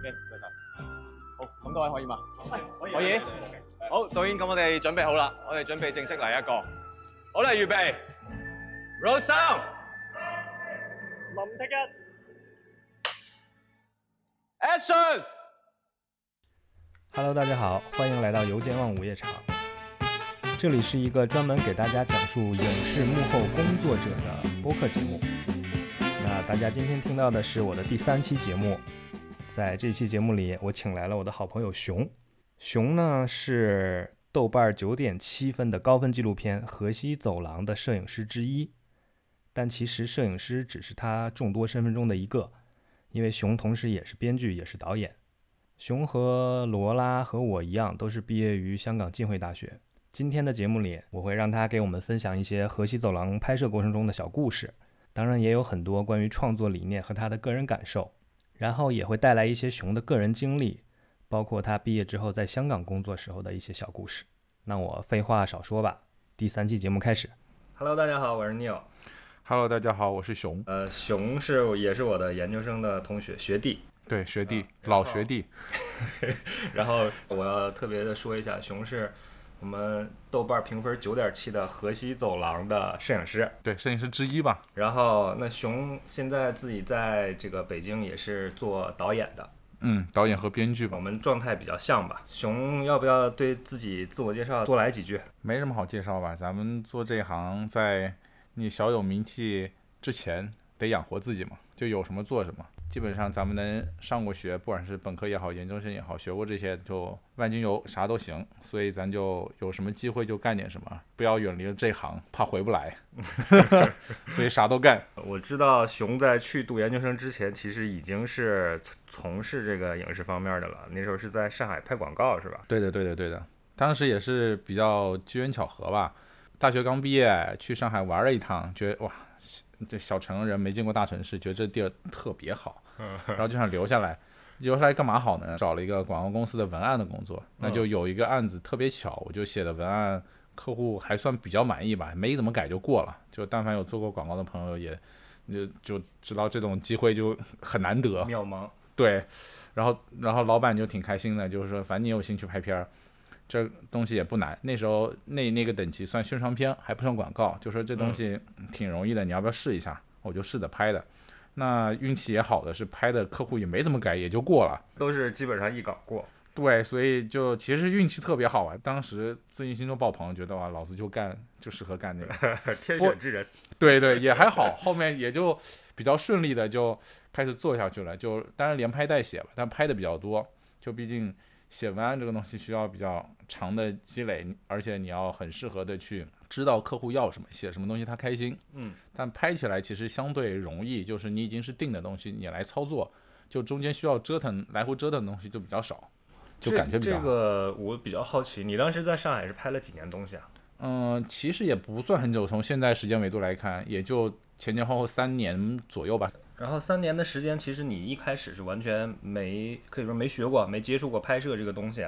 OK，唔該晒。好，咁各位可以嘛？可以可以。好，導演，咁我哋準備好啦，我哋準備正式嚟一個。好啦，預備，roll sound，林聽一，action。Hello，大家好，欢迎来到油尖旺午夜场。这里是一个专门给大家讲述影视幕后工作者的播客节目。那大家今天听到的是我的第三期节目，在这期节目里，我请来了我的好朋友熊。熊呢是豆瓣九点七分的高分纪录片《河西走廊》的摄影师之一，但其实摄影师只是他众多身份中的一个，因为熊同时也是编剧，也是导演。熊和罗拉和我一样，都是毕业于香港浸会大学。今天的节目里，我会让他给我们分享一些河西走廊拍摄过程中的小故事，当然也有很多关于创作理念和他的个人感受，然后也会带来一些熊的个人经历，包括他毕业之后在香港工作时候的一些小故事。那我废话少说吧，第三期节目开始。Hello，大家好，我是 Neil。Hello，大家好，我是熊，呃，熊是也是我的研究生的同学学弟，对学弟，然老学弟，然后我要特别的说一下，熊是我们豆瓣评分九点七的河西走廊的摄影师。对摄影师之一吧。然后那熊现在自己在这个北京也是做导演的，嗯，导演和编剧吧我，们状态比较像吧。熊要不要对自己自我介绍多来几句？没什么好介绍吧。咱们做这一行，在你小有名气之前，得养活自己嘛，就有什么做什么。基本上咱们能上过学，不管是本科也好，研究生也好，学过这些，就万金油啥都行。所以咱就有什么机会就干点什么，不要远离了这行，怕回不来。所以啥都干。我知道熊在去读研究生之前，其实已经是从事这个影视方面的了。那时候是在上海拍广告，是吧？对的，对的，对的。当时也是比较机缘巧合吧。大学刚毕业，去上海玩了一趟，觉得哇，这小城人没见过大城市，觉得这地儿特别好，然后就想留下来。留下来干嘛好呢？找了一个广告公司的文案的工作，那就有一个案子特别巧，我就写的文案，客户还算比较满意吧，没怎么改就过了。就但凡有做过广告的朋友也，就就知道这种机会就很难得。渺茫。对，然后然后老板就挺开心的，就是说反正你有兴趣拍片儿，这东西也不难。那时候那那个等级算宣传片，还不算广告，就说这东西挺容易的，你要不要试一下？我就试着拍的。那运气也好的是拍的客户也没怎么改，也就过了。都是基本上一稿过。对，所以就其实运气特别好啊。当时自信心都爆棚，觉得哇，老子就干就适合干这个。天选之人。对对，也还好，后面也就比较顺利的就开始做下去了。就当然连拍带写吧，但拍的比较多。就毕竟写文案这个东西需要比较长的积累，而且你要很适合的去知道客户要什么，写什么东西他开心。嗯，但拍起来其实相对容易，就是你已经是定的东西，你来操作，就中间需要折腾来回折腾的东西就比较少，就感觉比较这。个我比较好奇，你当时在上海是拍了几年东西啊？嗯，其实也不算很久，从现在时间维度来看，也就前前后后三年左右吧。然后三年的时间，其实你一开始是完全没可以说没学过、没接触过拍摄这个东西，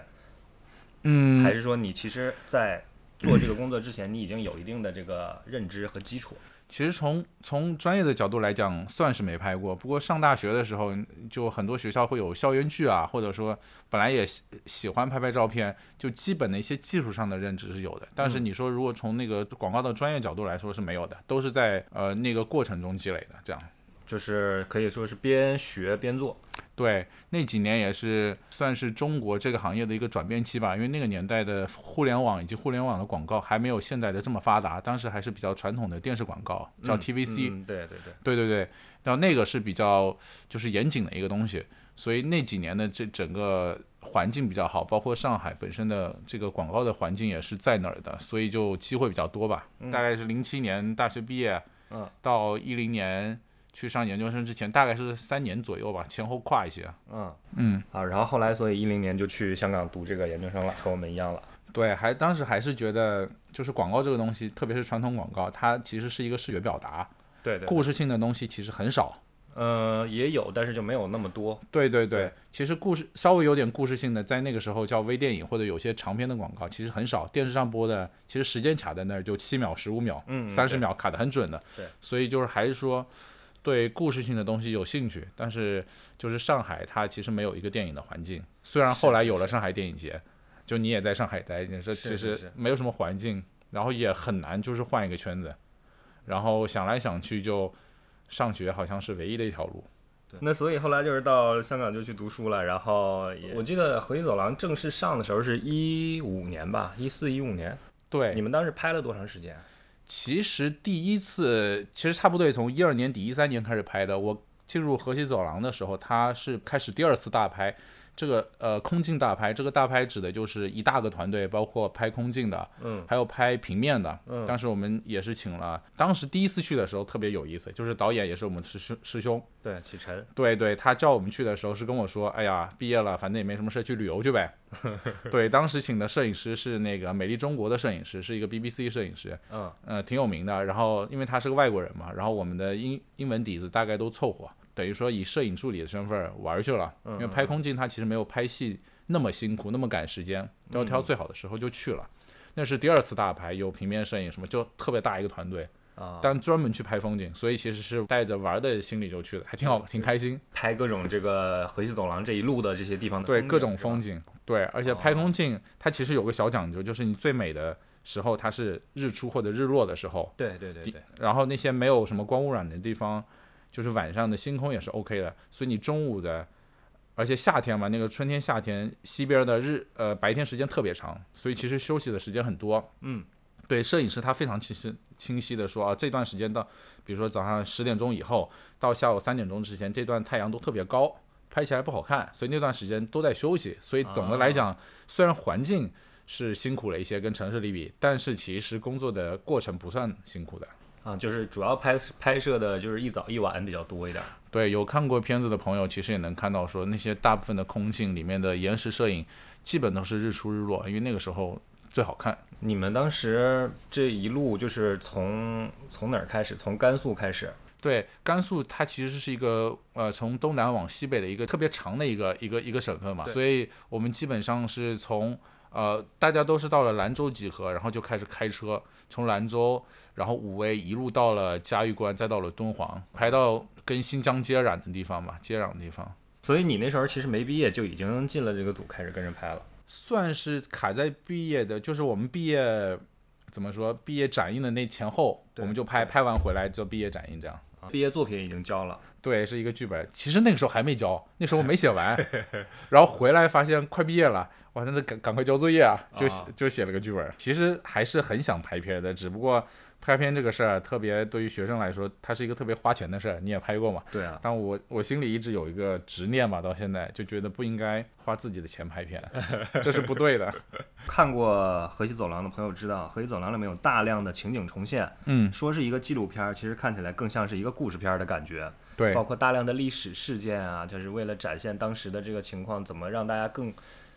嗯还是说你其实，在做这个工作之前，你已经有一定的这个认知和基础？其实从从专业的角度来讲，算是没拍过。不过上大学的时候，就很多学校会有校园剧啊，或者说本来也喜喜欢拍拍照片，就基本的一些技术上的认知是有的。但是你说如果从那个广告的专业角度来说是没有的，都是在呃那个过程中积累的。这样，就是可以说是边学边做。对，那几年也是算是中国这个行业的一个转变期吧，因为那个年代的互联网以及互联网的广告还没有现在的这么发达，当时还是比较传统的电视广告，叫嗯 TVC。嗯，对对对。对对对，然后那个是比较就是严谨的一个东西，所以那几年的这整个环境比较好，包括上海本身的这个广告的环境也是在那儿的，所以就机会比较多吧。大概是零七年大学毕业，嗯，到一零年去上研究生之前，大概是三年左右吧，前后跨一些。嗯嗯，啊，然后后来所以一零年就去香港读这个研究生了，和我们一样了。对，还当时还是觉得就是广告这个东西，特别是传统广告，它其实是一个视觉表达，对对故事性的东西其实很少。呃，也有，但是就没有那么多。对对对，对其实故事稍微有点故事性的，在那个时候叫微电影或者有些长篇的广告，其实很少。电视上播的，其实时间卡在那儿就七秒、十五秒、嗯三十对秒卡的很准的。对，所以就是还是说，对故事性的东西有兴趣，但是就是上海它其实没有一个电影的环境。虽然后来有了上海电影节，就你也在上海待，你说其实没有什么环境，然后也很难就是换一个圈子。然后想来想去，就上学好像是唯一的一条路。那所以后来就是到香港就去读书了，然后也我记得《河西走廊》正式上的时候是一五年吧，一四一五年。对，你们当时拍了多长时间？其实第一次，其实差不多也从一二年底、一三年开始拍的。我进入河西走廊的时候，他是开始第二次大拍。这个呃空镜大拍，这个大拍指的就是一大个团队，包括拍空镜的，嗯还有拍平面的。嗯当时我们也是请了，当时第一次去的时候特别有意思，就是导演也是我们师师兄师兄，对，启辰。对对，他叫我们去的时候是跟我说，哎呀，毕业了，反正也没什么事，去旅游去呗。对，当时请的摄影师是那个美丽中国的摄影师，是一个 BBC 摄影师，嗯呃，挺有名的。然后因为他是个外国人嘛，然后我们的英英文底子大概都凑合，等于说以摄影助理的身份玩儿去了。因为拍空镜他其实没有拍戏那么辛苦，那么赶时间，都要挑最好的时候就去了。那是第二次大拍，有平面摄影什么，就特别大一个团队，啊，但专门去拍风景，所以其实是带着玩儿的心理就去的，还挺好，挺开心。拍各种这个河西走廊这一路的这些地方的对各种风景，对，而且拍空镜它其实有个小讲究，就是你最美的时候它是日出或者日落的时候，对对对对，然后那些没有什么光污染的地方，就是晚上的星空也是 OK 的，所以你中午的，而且夏天嘛，那个春天夏天西边的日呃白天时间特别长，所以其实休息的时间很多。嗯，对，摄影师他非常清晰清晰的说啊，这段时间到，比如说早上十点钟以后到下午三点钟之前，这段太阳都特别高，拍起来不好看，所以那段时间都在休息。所以总的来讲，虽然环境是辛苦了一些，跟城市里比，但是其实工作的过程不算辛苦的。啊，就是主要拍拍摄的就是一早一晚比较多一点。对，有看过片子的朋友，其实也能看到说那些大部分的空镜里面的延时摄影，基本都是日出日落，因为那个时候最好看。你们当时这一路就是从从哪儿开始？从甘肃开始？对，甘肃它其实是一个呃从东南往西北的一个特别长的一个一个一个省份嘛，所以我们基本上是从呃大家都是到了兰州集合，然后就开始开车，从兰州，然后武威一路到了嘉峪关，再到了敦煌，拍到跟新疆接壤的地方嘛，接壤的地方。所以你那时候其实没毕业就已经进了这个组，开始跟人拍了。算是卡在毕业的，就是我们毕业怎么说，毕业展映的那前后，我们就拍，拍完回来就毕业展映这样。毕业作品已经交了，对，是一个剧本。其实那个时候还没交，那时候我没写完，然后回来发现快毕业了，哇，那得赶赶快交作业啊，就写啊就写了个剧本。其实还是很想拍片的，只不过拍片这个事儿，特别对于学生来说，它是一个特别花钱的事儿。你也拍过嘛？对啊，但我我心里一直有一个执念吧，到现在就觉得不应该花自己的钱拍片，这是不对的。看过《河西走廊》的朋友知道，《河西走廊》里面有大量的情景重现，嗯，说是一个纪录片儿，其实看起来更像是一个故事片儿的感觉，对包括大量的历史事件啊，就是为了展现当时的这个情况，怎么让大家更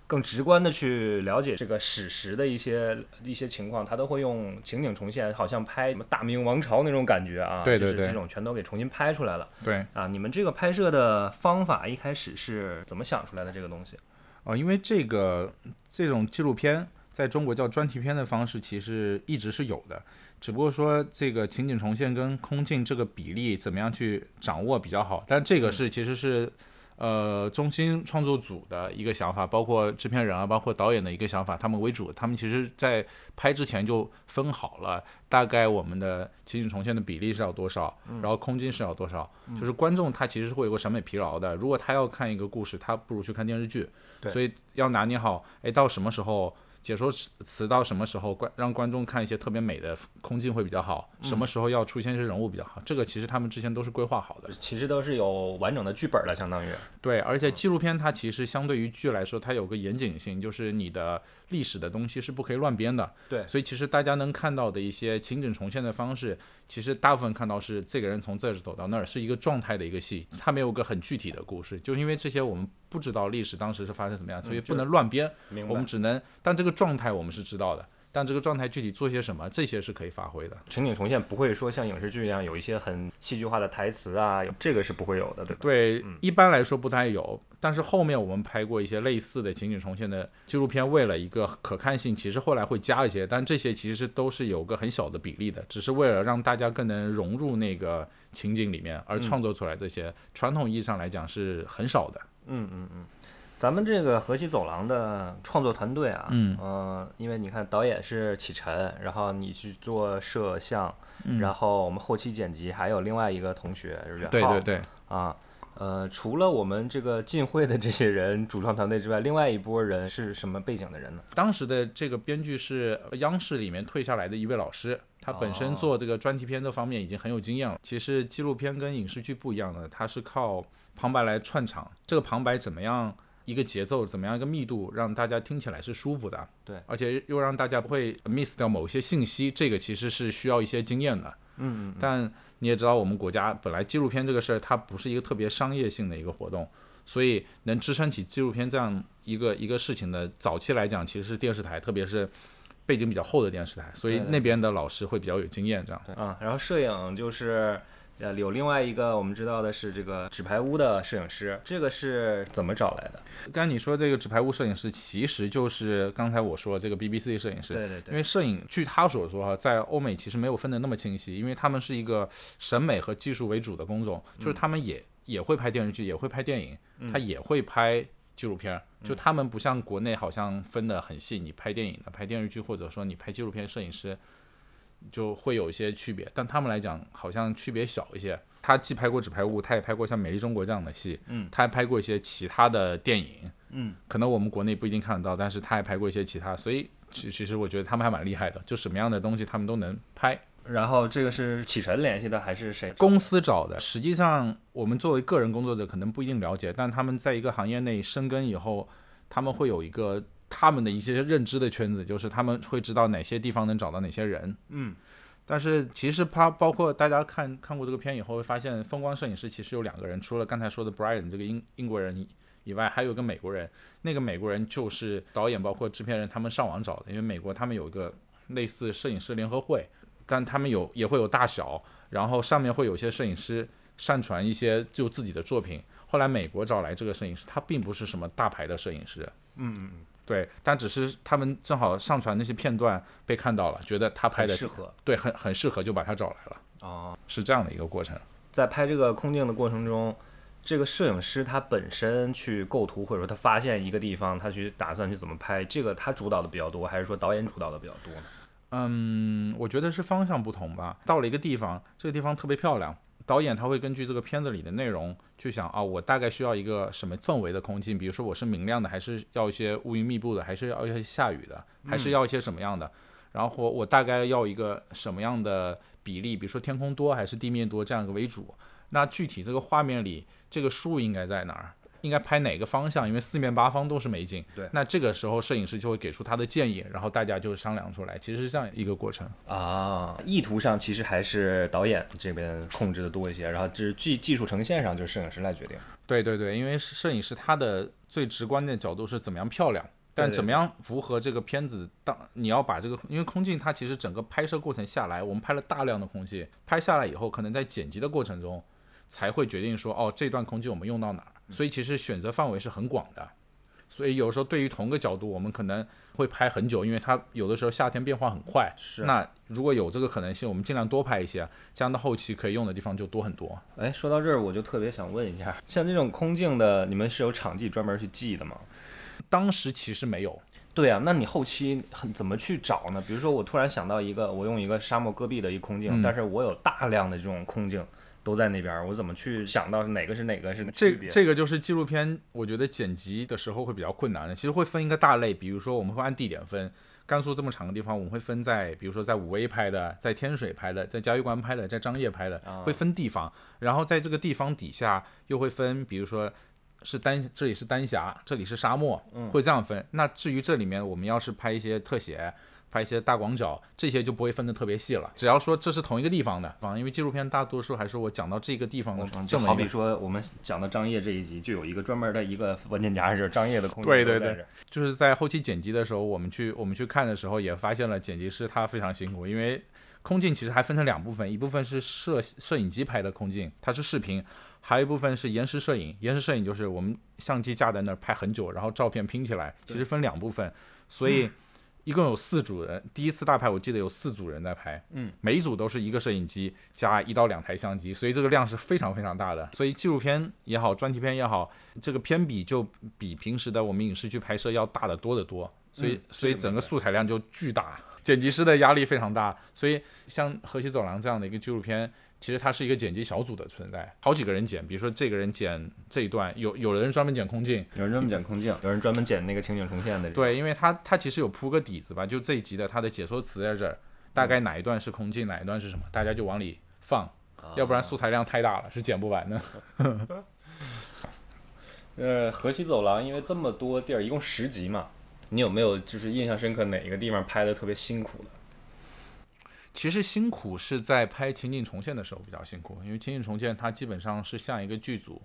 更直观的去了解这个史实的一些一些情况，他都会用情景重现，好像拍什么大明王朝那种感觉啊，对对对就是这种全都给重新拍出来了对。啊。你们这个拍摄的方法一开始是怎么想出来的这个东西？哦，因为这个这种纪录片在中国叫专题片的方式，其实一直是有的，只不过说这个情景重现跟空镜这个比例怎么样去掌握比较好。但这个是其实是呃中心创作组的一个想法，包括制片人啊，包括导演的一个想法，他们为主，他们其实在拍之前就分好了，大概我们的情景重现的比例是要多少，然后空间是要多少，就是观众他其实是会有个审美疲劳的。如果他要看一个故事，他不如去看电视剧。所以要拿捏好，哎，到什么时候解说词词到什么时候观让观众看一些特别美的空镜会比较好，什么时候要出现一些人物比较好，这个其实他们之前都是规划好的。其实都是有完整的剧本了，相当于对，而且纪录片它其实相对于剧来说，它有个严谨性，就是你的历史的东西是不可以乱编的。对所以其实大家能看到的一些情景重现的方式，其实大部分看到是这个人从这儿走到那儿，是一个状态的一个戏，它没有个很具体的故事，就是因为这些我们不知道历史当时是发生什么样，所以不能乱编。明我们只能，但这个状态我们是知道的，但这个状态具体做些什么，这些是可以发挥的。情景重现不会说像影视剧一样有一些很戏剧化的台词啊，这个是不会有的，对吧？对，一般来说不太有。但是后面我们拍过一些类似的情景重现的纪录片，为了一个可看性，其实后来会加一些，但这些其实都是有个很小的比例的，只是为了让大家更能融入那个情景里面而创作出来。这些传统意义上来讲是很少的。嗯嗯嗯。咱们这个河西走廊的创作团队啊，嗯，呃，因为你看导演是启辰，然后你去做摄像，然后我们后期剪辑还有另外一个同学是袁浩，对对对，啊，呃，除了我们这个进会的这些人主创团队之外，另外一波人是什么背景的人呢？当时的这个编剧是央视里面退下来的一位老师，他本身做这个专题片这方面已经很有经验了。其实纪录片跟影视剧不一样的，它是靠旁白来串场，这个旁白怎么样？一个节奏怎么样？一个密度让大家听起来是舒服的，对，而且又让大家不会 miss 掉某些信息，这个其实是需要一些经验的。嗯嗯。但你也知道，我们国家本来纪录片这个事儿，它不是一个特别商业性的一个活动，所以能支撑起纪录片这样一个一个事情的早期来讲，其实是电视台，特别是背景比较厚的电视台，所以那边的老师会比较有经验，这样。对啊，然后摄影就是。呃，有另外一个我们知道的是这个纸牌屋的摄影师，这个是怎么找来的？刚才你说这个纸牌屋摄影师，其实就是刚才我说这个 BBC 摄影师。对对对。因为摄影，据他所说哈，在欧美其实没有分得那么清晰，因为他们是一个审美和技术为主的工种，就是他们也也会拍电视剧，也会拍电影，他也会拍纪录片，就他们不像国内好像分得很细，你拍电影的、拍电视剧，或者说你拍纪录片，摄影师。就会有一些区别，但他们来讲好像区别小一些。他既拍过《纸牌屋》，他也拍过像《美丽中国》这样的戏，嗯，他还拍过一些其他的电影，嗯，可能我们国内不一定看得到，但是他还拍过一些其他，所以其其实我觉得他们还蛮厉害的，就什么样的东西他们都能拍。然后这个是启辰联系的还是谁？公司找的。实际上我们作为个人工作者可能不一定了解，但他们在一个行业内深耕以后，他们会有一个他们的一些认知的圈子，就是他们会知道哪些地方能找到哪些人，嗯。但是其实他包括大家看看过这个片以后，会发现风光摄影师其实有两个人，除了刚才说的 Brian 这个英英国人以外，还有个美国人。那个美国人就是导演包括制片人他们上网找的，因为美国他们有一个类似摄影师联合会，但他们有也会有大小，然后上面会有些摄影师上传一些就自己的作品。后来美国找来这个摄影师，他并不是什么大牌的摄影师，嗯嗯嗯。对，但只是他们正好上传那些片段被看到了，觉得他拍的适合，对，很很适合，就把他找来了。哦，是这样的一个过程。在拍这个空镜的过程中，这个摄影师他本身去构图，或者说他发现一个地方，他去打算去怎么拍，这个他主导的比较多，还是说导演主导的比较多呢？嗯，我觉得是方向不同吧。到了一个地方，这个地方特别漂亮。导演他会根据这个片子里的内容去想啊，我大概需要一个什么氛围的空间，比如说我是明亮的，还是要一些乌云密布的，还是要一些下雨的，还是要一些什么样的？然后我大概要一个什么样的比例，比如说天空多还是地面多这样一个为主。那具体这个画面里这个树应该在哪儿？应该拍哪个方向？因为四面八方都是美景。对，那这个时候摄影师就会给出他的建议，然后大家就商量出来，其实是这样一个过程啊。意图上其实还是导演这边控制的多一些，然后这是技技术呈现上就是摄影师来决定。对对对，因为摄影师他的最直观的角度是怎么样漂亮，但怎么样符合这个片子？当你要把这个，因为空镜它其实整个拍摄过程下来，我们拍了大量的空气，拍下来以后，可能在剪辑的过程中才会决定说，哦，这段空镜我们用到哪儿。所以其实选择范围是很广的，所以有时候对于同个角度，我们可能会拍很久，因为它有的时候夏天变化很快。是。那如果有这个可能性，我们尽量多拍一些，这样到后期可以用的地方就多很多。哎，说到这儿，我就特别想问一下，像这种空镜的，你们是有场记专门去记的吗？当时其实没有。对啊，那你后期很怎么去找呢？比如说我突然想到一个，我用一个沙漠戈壁的一空镜，但是我有大量的这种空镜。都在那边，我怎么去想到哪个是哪个是这这个就是纪录片，我觉得剪辑的时候会比较困难的。其实会分一个大类，比如说我们会按地点分，甘肃这么长的地方，我们会分在，比如说在武威拍的，在天水拍的，在嘉峪关拍的，在张掖拍的，会分地方。然后在这个地方底下又会分，比如说是丹，这里是丹霞，这里是沙漠，会这样分。那至于这里面我们要是拍一些特写。拍一些大广角，这些就不会分得特别细了。只要说这是同一个地方的啊，因为纪录片大多数还是我讲到这个地方的时候，这就好比说我们讲到张掖这一集，就有一个专门的一个文件夹，就是张掖的空间。对对对，就是在后期剪辑的时候，我们去我们去看的时候，也发现了剪辑师他非常辛苦，因为空镜其实还分成两部分，一部分是摄摄影机拍的空镜，它是视频；还有一部分是延时摄影。延时摄影就是我们相机架在那儿拍很久，然后照片拼起来，其实分两部分，所以 一共有四组人。第一次大拍我记得有四组人在拍，嗯，每一组都是一个摄影机加一到两台相机，所以这个量是非常非常大的。所以纪录片也好，专题片也好，这个片比就比平时的我们影视剧拍摄要大得多得多，所以、嗯所以整个素材量就巨大，剪辑师的压力非常大。所以像《河西走廊》这样的一个纪录片，其实它是一个剪辑小组的存在，好几个人剪，比如说这个人剪这一段，有有的人专门剪空镜。有人专门剪空镜，有人专门剪那个情景重现的。，对，因为它它其实有铺个底子吧，就这一集的它的解说词在这儿，大概哪一段是空镜，哪一段是什么，大家就往里放，要不然素材量太大了，是剪不完的。呃，河西走廊因为这么多地儿，一共十集嘛，你有没有就是印象深刻哪一个地方拍的特别辛苦的？其实辛苦是在拍情景重现的时候比较辛苦，因为情景重现它基本上是像一个剧组，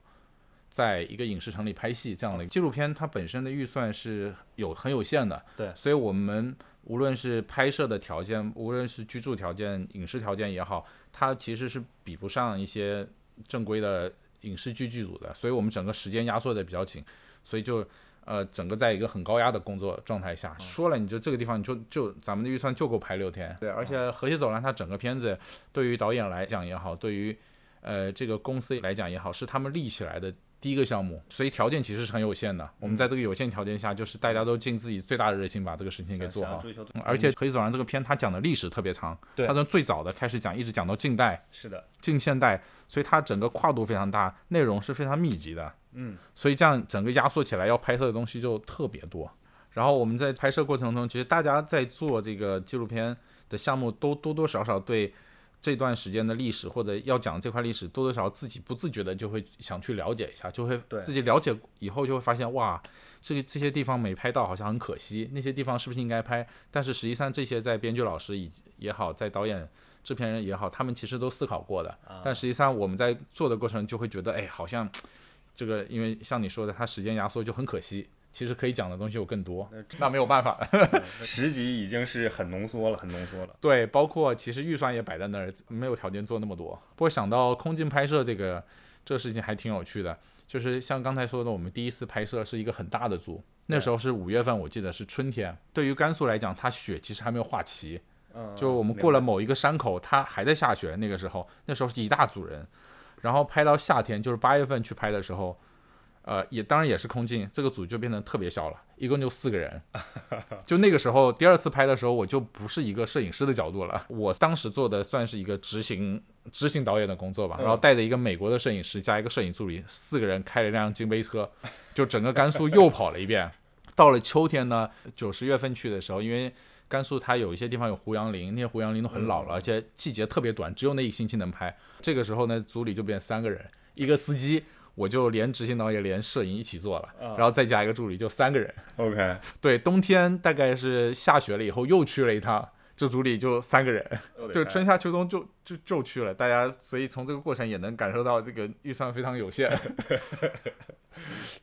在一个影视城里拍戏这样的纪录片，它本身的预算是有很有限的，对。所以我们无论是拍摄的条件，无论是居住条件、影视条件也好，它其实是比不上一些正规的影视剧剧组的，所以我们整个时间压缩的比较紧，所以就呃整个在一个很高压的工作状态下，说了你就这个地方你就就咱们的预算就够拍六天，对，而且《河西走廊》它整个片子对于导演来讲也好，对于呃这个公司来讲也好，是他们立起来的。第一个项目，所以条件其实是很有限的。我们在这个有限条件下，就是大家都尽自己最大的热情把这个事情给做好。而且《可以走廊》这个片，它讲的历史特别长，它从最早的开始讲，一直讲到近代、是的，近现代，所以它整个跨度非常大，内容是非常密集的。嗯，所以这样整个压缩起来要拍摄的东西就特别多。然后我们在拍摄过程中，其实大家在做这个纪录片的项目，都多多少少对这段时间的历史或者要讲这块历史，多多少少自己不自觉的就会想去了解一下，就会对自己了解以后就会发现，哇，这个这些地方没拍到好像很可惜，那些地方是不是应该拍？但是实际上这些在编剧老师以及也好，在导演。制片人也好，他们其实都思考过的，但实际上我们在做的过程就会觉得，哎，好像这个，因为像你说的，它时间压缩就很可惜。其实可以讲的东西有更多，那没有办法。十集已经是很浓缩了，很浓缩了。对，包括其实预算也摆在那儿，没有条件做那么多。不过想到空镜拍摄这个这个事情还挺有趣的，就是像刚才说的，我们第一次拍摄是一个很大的组，那时候是五月份，我记得是春天。对于甘肃来讲，它雪其实还没有化齐，嗯，就我们过了某一个山口，它还在下雪。那个时候，那时候是一大组人，然后拍到夏天，就是八月份去拍的时候，呃，也当然也是空镜，这个组就变得特别小了，一共就四个人。就那个时候，第二次拍的时候，我就不是一个摄影师的角度了，我当时做的算是一个执行执行导演的工作吧，然后带着一个美国的摄影师加一个摄影助理，四个人开了一辆金杯车，就整个甘肃又跑了一遍。到了秋天呢，九十月份去的时候，因为甘肃它有一些地方有胡杨林，那些胡杨林都很老了，而且季节特别短，只有那一星期能拍。这个时候呢，组里就变三个人，一个司机，我就连执行导演连摄影一起做了，然后再加一个助理，就三个人。OK，对，冬天大概是下雪了以后又去了一趟，这组里就三个人，就春夏秋冬就就就去了，大家所以从这个过程也能感受到这个预算非常有限。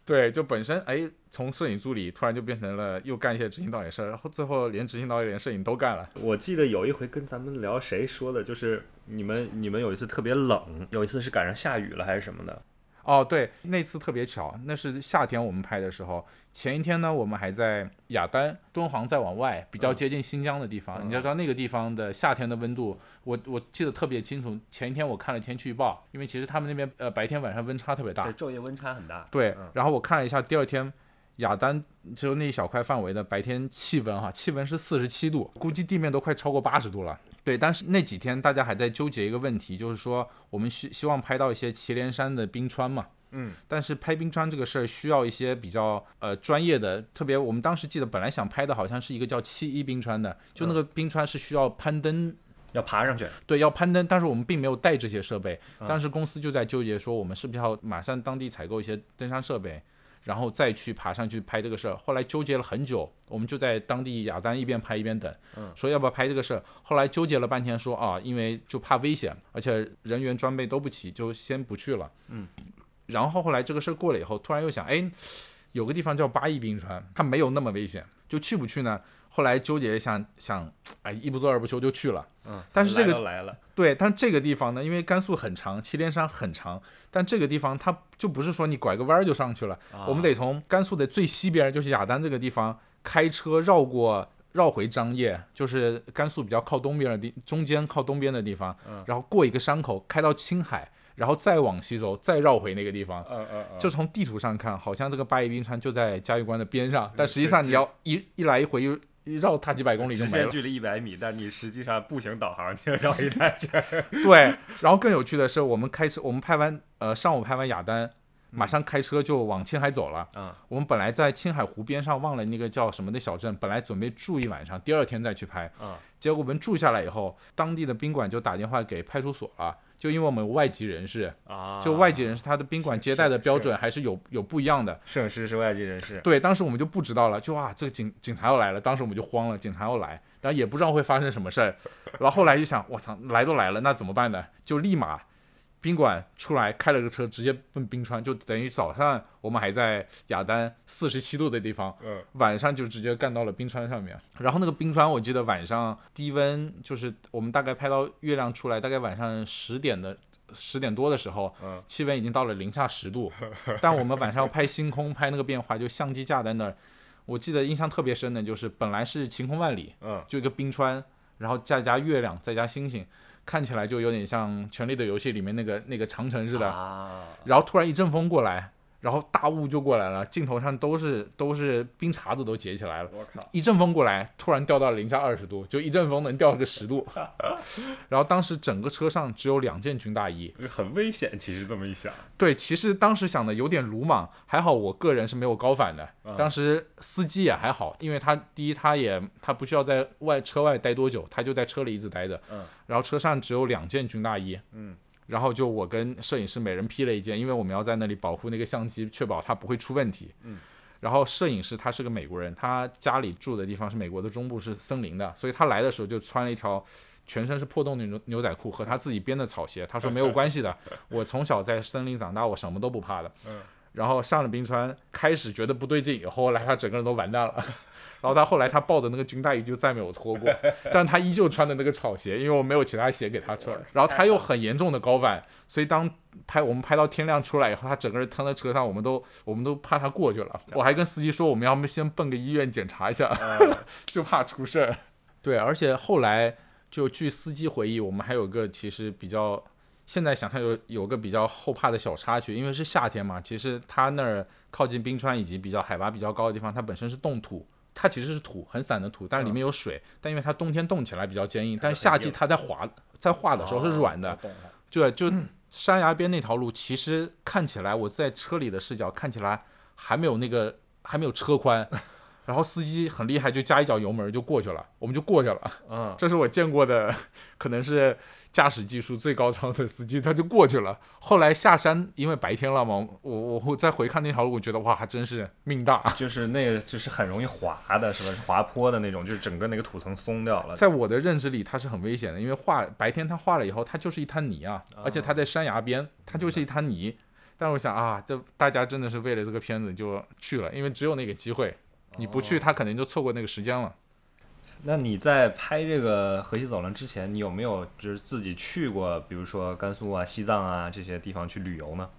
对，就本身哎，从摄影助理突然就变成了又干一些执行导演事儿，然后最后连执行导演连摄影都干了。我记得有一回跟咱们聊谁说的，就是你们你们有一次特别冷，有一次是赶上下雨了还是什么的。哦，对，那次特别巧，那是夏天我们拍的时候，前一天呢，我们还在雅丹，敦煌再往外，比较接近新疆的地方。嗯你要知道那个地方的夏天的温度，我我记得特别清楚。前一天我看了天气预报，因为其实他们那边呃白天晚上温差特别大对，，昼夜温差很大。对嗯，然后我看了一下，第二天雅丹就那一小块范围的白天气温哈，气温是四十七度，估计地面都快超过八十度了。对，但是那几天大家还在纠结一个问题，就是说我们希希望拍到一些祁连山的冰川嘛。嗯，但是拍冰川这个事儿需要一些比较呃专业的，特别我们当时记得本来想拍的好像是一个叫七一冰川的，就那个冰川是需要攀登要爬上去。对，要攀登，但是我们并没有带这些设备。嗯当时公司就在纠结说，我们是不是要马上当地采购一些登山设备。然后再去爬上去拍这个事儿。后来纠结了很久，我们就在当地雅丹一边拍一边等，说要不要拍这个事儿。后来纠结了半天，说啊，因为就怕危险，而且人员装备都不齐，就先不去了。嗯，然后后来这个事儿过了以后，突然又想，哎，有个地方叫八一冰川，它没有那么危险，就去不去呢？后来纠结一下想，哎，一不做二不休就去了。嗯，但是这个对，但这个地方呢，因为甘肃很长，祁连山很长，但这个地方它就不是说你拐个弯儿就上去了，啊我们得从甘肃的最西边，就是雅丹这个地方开车绕过。绕回张掖，就是甘肃比较靠东边的地，中间靠东边的地方，嗯然后过一个山口，开到青海，然后再往西走，再绕回那个地方。嗯嗯嗯，就从地图上看，好像这个八一冰川就在嘉峪关的边上，但实际上你要一一来一回又一绕它几百公里就没了。距离一百米，但你实际上步行导航就绕一大圈。对，然后更有趣的是，我们开车，我们拍完呃上午拍完雅丹，马上开车就往青海走了。嗯，我们本来在青海湖边上忘了那个叫什么的小镇，本来准备住一晚上，第二天再去拍。嗯，结果我们住下来以后，当地的宾馆就打电话给派出所了，就因为我们外籍人士，啊，就外籍人士他的宾馆接待的标准还是有有不一样的。摄影师是外籍人士，对，当时我们就不知道了，就啊，这个警警察要来了，当时我们就慌了，警察要来，但也不知道会发生什么事儿。然后后来就想，我操，来都来了，那怎么办呢？就立马宾馆出来开了个车，直接奔冰川，就等于早上我们还在雅丹四十七度的地方，嗯，晚上就直接干到了冰川上面。然后那个冰川，我记得晚上低温就是我们大概拍到月亮出来，大概晚上十点的。十点多的时候，嗯气温已经到了零下十度，但我们晚上要拍星空，拍那个变化，就相机架在那儿。我记得印象特别深的就是，本来是晴空万里，嗯，就一个冰川，然后再加月亮，再加星星，看起来就有点像《权力的游戏》里面那个那个长城似的。啊，然后突然一阵风过来，然后大雾就过来了，镜头上都是都是冰碴子都结起来了。我靠，一阵风过来，突然掉到了零下二十度，就一阵风能掉个十度。然后当时整个车上只有两件军大衣。很危险。其实这么一想，对，其实当时想的有点鲁莽，还好我个人是没有高反的。嗯当时司机也还好，因为他第一他也他不需要在外车外待多久，他就在车里一直待着。嗯，然后车上只有两件军大衣。嗯，然后就我跟摄影师每人披了一件，因为我们要在那里保护那个相机，确保它不会出问题。嗯。然后摄影师他是个美国人，他家里住的地方是美国的中部，是森林的，所以他来的时候就穿了一条全身是破洞的牛牛仔裤和他自己编的草鞋。他说没有关系的，我从小在森林长大，我什么都不怕的。嗯。然后上了冰川，开始觉得不对劲，以后后来他整个人都完蛋了。然后他后来他抱着那个军大衣就再没有脱过，但他依旧穿的那个草鞋，因为我没有其他鞋给他穿。然后他又很严重的高反，所以当拍我们拍到天亮出来以后，他整个人瘫在车上，我们都我们都怕他过去了。我还跟司机说，我们要不先奔个医院检查一下，就怕出事儿。对，而且后来就据司机回忆，我们还有个其实比较。现在想想有有个比较后怕的小插曲，因为是夏天嘛，其实它那儿靠近冰川以及比较海拔比较高的地方，它本身是冻土，它其实是土，很散的土，但里面有水。但因为它冬天冻起来比较坚硬，但是夏季它在滑，在化的时候是软的。对，就山崖边那条路，其实看起来我在车里的视角看起来还没有那个还没有车宽，然后司机很厉害，就加一脚油门就过去了，我们就过去了。嗯，这是我见过的，可能是驾驶技术最高超的司机，他就过去了。后来下山，因为白天了嘛，我我会再回看那条路，我觉得哇，还真是命大。就是那个就是很容易滑的，是吧？是滑坡的那种，就是整个那个土层松掉了。在我的认知里，它是很危险的，因为化白天它化了以后，它就是一滩泥啊，而且它在山崖边，它就是一滩泥。但我想啊，这大家真的是为了这个片子就去了，因为只有那个机会，你不去，他肯定就错过那个时间了。那你在拍这个河西走廊之前，你有没有就是自己去过，比如说甘肃啊、西藏啊这些地方去旅游呢？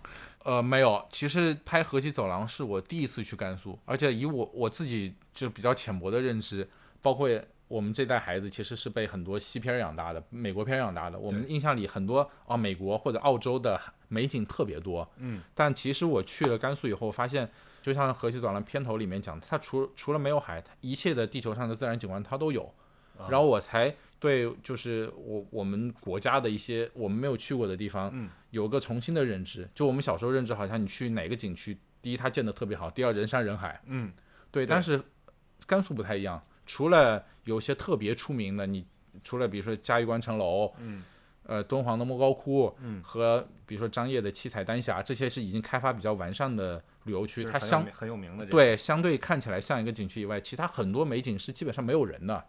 呃，没有，其实拍河西走廊是我第一次去甘肃，而且以我我自己就比较浅薄的认知，包括我们这代孩子其实是被很多西片儿养大的，美国片儿养大的。我们印象里很多啊，美国或者澳洲的美景特别多，嗯，但其实我去了甘肃以后，发现就像河西走廊片头里面讲，它除除了没有海，一切的地球上的自然景观它都有。然后我才对，就是我我们国家的一些我们没有去过的地方，嗯有个重新的认知。就我们小时候认知，好像你去哪个景区，第一它建的特别好，第二人山人海，嗯，对。但是甘肃不太一样，除了有些特别出名的，你除了比如说嘉峪关城楼，嗯，呃，敦煌的莫高窟，嗯，和比如说张掖的七彩丹霞，这些是已经开发比较完善的旅游区，它相很有名的这个，对相对看起来像一个景区以外，其他很多美景是基本上没有人的。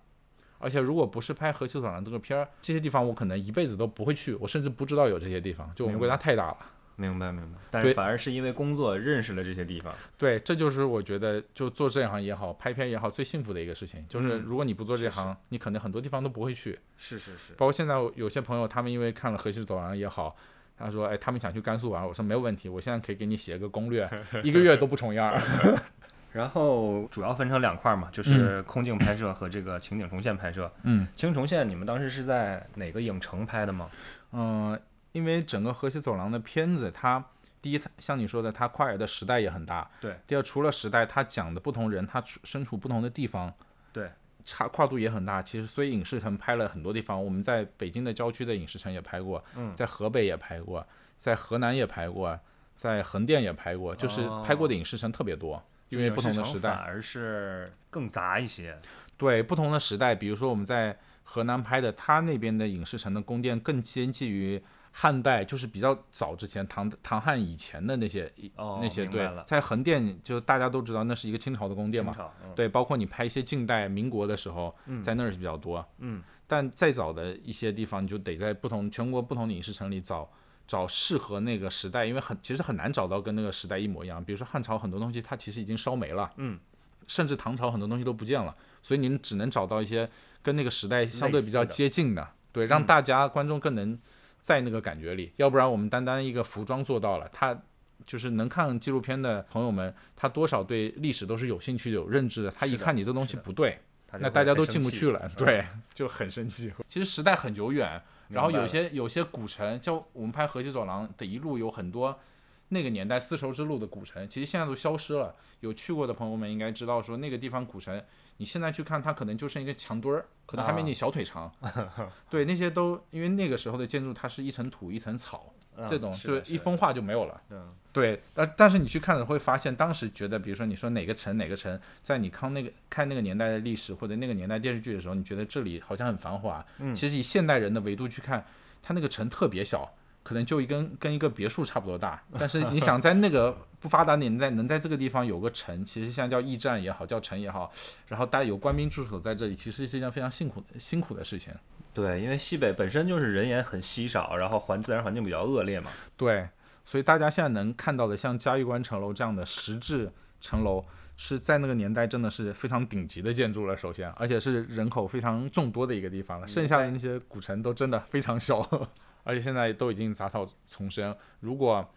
而且如果不是拍河西走廊这个片儿，这些地方我可能一辈子都不会去，我甚至不知道有这些地方。就我们国家太大了。明白明白。但对是反而是因为工作认识了这些地方，对，这就是我觉得就做这行也好，拍片也好，最幸福的一个事情。就是嗯如果你不做这行，你可能很多地方都不会去。是是是，包括现在有些朋友，他们因为看了河西走廊也好，他说，哎，他们想去甘肃玩，我说没有问题，我现在可以给你写个攻略，一个月都不重样儿。然后主要分成两块儿嘛，就是空镜拍摄和这个情景重现拍摄。嗯情景重现，你们当时是在哪个影城拍的吗？嗯、因为整个河西走廊的片子，它第一，它像你说的，它跨越的时代也很大。对。第二，除了时代，它讲的不同人，他处身处不同的地方。对。差跨度也很大，其实所以影视城拍了很多地方，我们在北京的郊区的影视城也拍过，嗯在河北也拍过，在河南也拍过，在横店也拍过，就是拍过的影视城特别多，因为不同的时代反。而是更杂一些。对不同的时代，比如说我们在河南拍的，它那边的影视城的宫殿更接近于汉代，就是比较早之前唐唐汉以前的那些、哦那些对在横店就大家都知道那是一个清朝的宫殿嘛，嗯。对，包括你拍一些近代民国的时候，嗯。在那儿是比较多，嗯，但再早的一些地方，你就得在不同全国不同的影视城里找。找适合那个时代，因为很其实很难找到跟那个时代一模一样。比如说汉朝很多东西它其实已经烧没了，嗯，甚至唐朝很多东西都不见了，所以您只能找到一些跟那个时代相对比较接近的，对，让嗯。大家观众更能在那个感觉里。要不然我们单单一个服装做到了，他就是能看纪录片的朋友们，他多少对历史都是有兴趣、有认知的。他一看你这东西不对，那大家都进不去了，嗯对，就很生气。其实时代很久远，然后有些有些古城，像我们拍河西走廊的一路有很多那个年代丝绸之路的古城，其实现在都消失了。有去过的朋友们应该知道，说那个地方古城，你现在去看，它可能就剩一个墙墩儿，可能还没啊你小腿长。对，那些都因为那个时候的建筑，它是一层土一层草，嗯这种对是的是的一风化就没有了。嗯对，但但是你去看了会发现，当时觉得，比如说你说哪个城哪个城，在你看那个看那个年代的历史或者那个年代电视剧的时候，你觉得这里好像很繁华。嗯其实以现代人的维度去看，它那个城特别小，可能就一跟跟一个别墅差不多大。但是你想在那个不发达年代能在这个地方有个城，其实像叫驿站也好，叫城也好，然后大家有官兵驻守在这里，其实是一件非常辛苦辛苦的事情。对，因为西北本身就是人烟很稀少，然后环自然环境比较恶劣嘛。对，所以大家现在能看到的像嘉峪关城楼这样的石质城楼，是在那个年代真的是非常顶级的建筑了。首先，而且是人口非常众多的一个地方了。剩下的那些古城都真的非常小，而且现在都已经杂草丛生。如果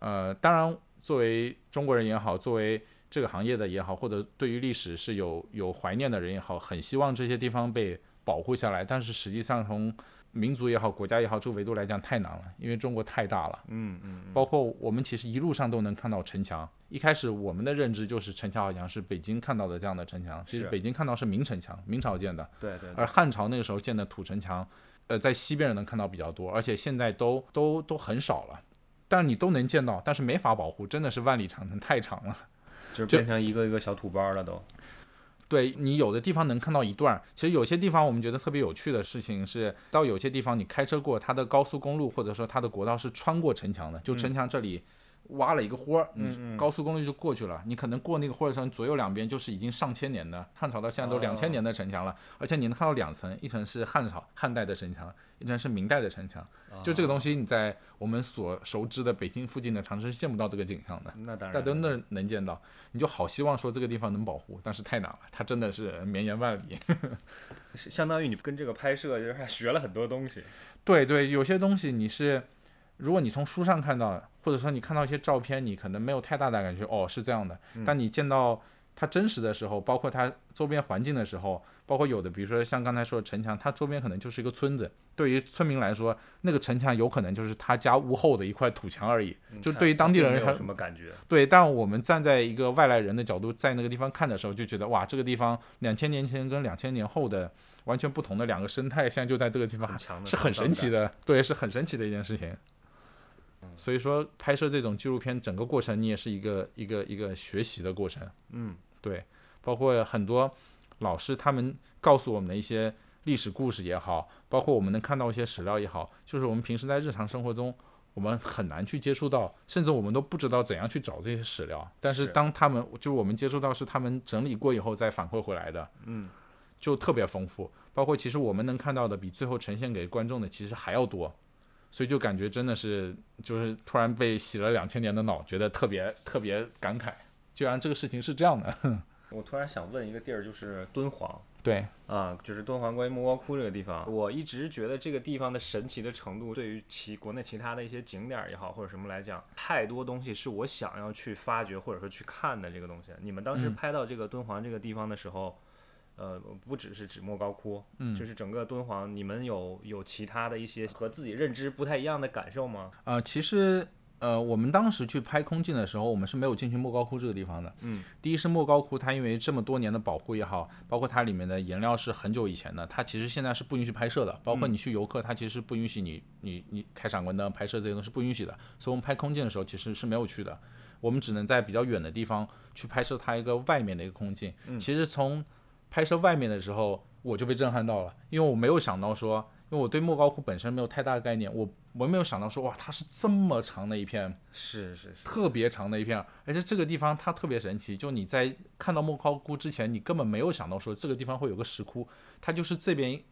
呃，当然，作为中国人也好，作为这个行业的也好，或者对于历史是有有怀念的人也好，很希望这些地方被保护下来。但是实际上从民族也好，国家也好，这个维度来讲太难了，因为中国太大了。嗯嗯嗯，包括我们其实一路上都能看到城墙。一开始我们的认知就是城墙好像是北京看到的这样的城墙，其实北京看到是明城墙，明朝建的，对对对而汉朝那个时候建的土城墙，呃，在西边能看到比较多，而且现在都都都很少了。但你都能见到，但是没法保护，真的是万里长城太长了。就 就是变成一个一个小土包了都。对你有的地方能看到一段儿，其实有些地方我们觉得特别有趣的事情是，到有些地方你开车过，它的高速公路或者说它的国道是穿过城墙的，就城墙这里挖了一个豁高速公路就过去了。你可能过那个豁儿的时候，左右两边就是已经上千年的汉朝到现在都哦两千年的城墙了，而且你能看到两层，一层是汉朝汉代的城墙，一层是明代的城墙。就这个东西，你在我们所熟知的北京附近的长城是见不到这个景象的。那当然，大家都能能见到，你就好希望说这个地方能保护，但是太难了，它真的是绵延万里。是相当于你跟这个拍摄就是还学了很多东西。对对，有些东西你是，如果你从书上看到，或者说你看到一些照片，你可能没有太大的感觉，哦是这样的。但你见到它真实的时候，包括它周边环境的时候，包括有的，比如说像刚才说的城墙，它周边可能就是一个村子，对于村民来说，那个城墙有可能就是他家屋后的一块土墙而已。就对于当地人有什么感觉。对，但我们站在一个外来人的角度，在那个地方看的时候，就觉得哇，这个地方两千年前跟两千年后的完全不同的两个生态，现在就在这个地方是很神奇。的，对，是很神奇的一件事情。所以说，拍摄这种纪录片，整个过程你也是一个一个一个学习的过程。嗯，对，包括很多老师他们告诉我们的一些历史故事也好，包括我们能看到一些史料也好，就是我们平时在日常生活中我们很难去接触到，甚至我们都不知道怎样去找这些史料。但是是当他们就是我们接触到是他们整理过以后再反馈回来的，嗯，就特别丰富。包括其实我们能看到的比最后呈现给观众的其实还要多，所以就感觉真的是就是突然被洗了两千年的脑，觉得特别特别感慨，居然这个事情是这样的。我突然想问一个地儿，就是敦煌。对，啊，就是敦煌关于莫高窟这个地方，我一直觉得这个地方的神奇的程度，对于其国内其他的一些景点也好，或者什么来讲，太多东西是我想要去发掘或者说去看的这个东西。你们当时嗯拍到这个敦煌这个地方的时候，呃，不只是指莫高窟，嗯就是整个敦煌，你们有有其他的一些和自己认知不太一样的感受吗？呃，其实呃，我们当时去拍空镜的时候，我们是没有进去莫高窟这个地方的。嗯，第一是莫高窟，它因为这么多年的保护也好，包括它里面的颜料是很久以前的，它其实现在是不允许拍摄的。包括你去游客，它其实是不允许你你你开闪光灯拍摄这些东西是不允许的。所以我们拍空镜的时候其实是没有去的，我们只能在比较远的地方去拍摄它一个外面的一个空镜。嗯其实从拍摄外面的时候，我就被震撼到了，因为我没有想到说，因为我对莫高窟本身没有太大的概念，我我没有想到说，哇，它是这么长的一片，是是是，特别长的一片，而且这个地方它特别神奇，就你在看到莫高窟之前，你根本没有想到说这个地方会有个石窟，它就是这边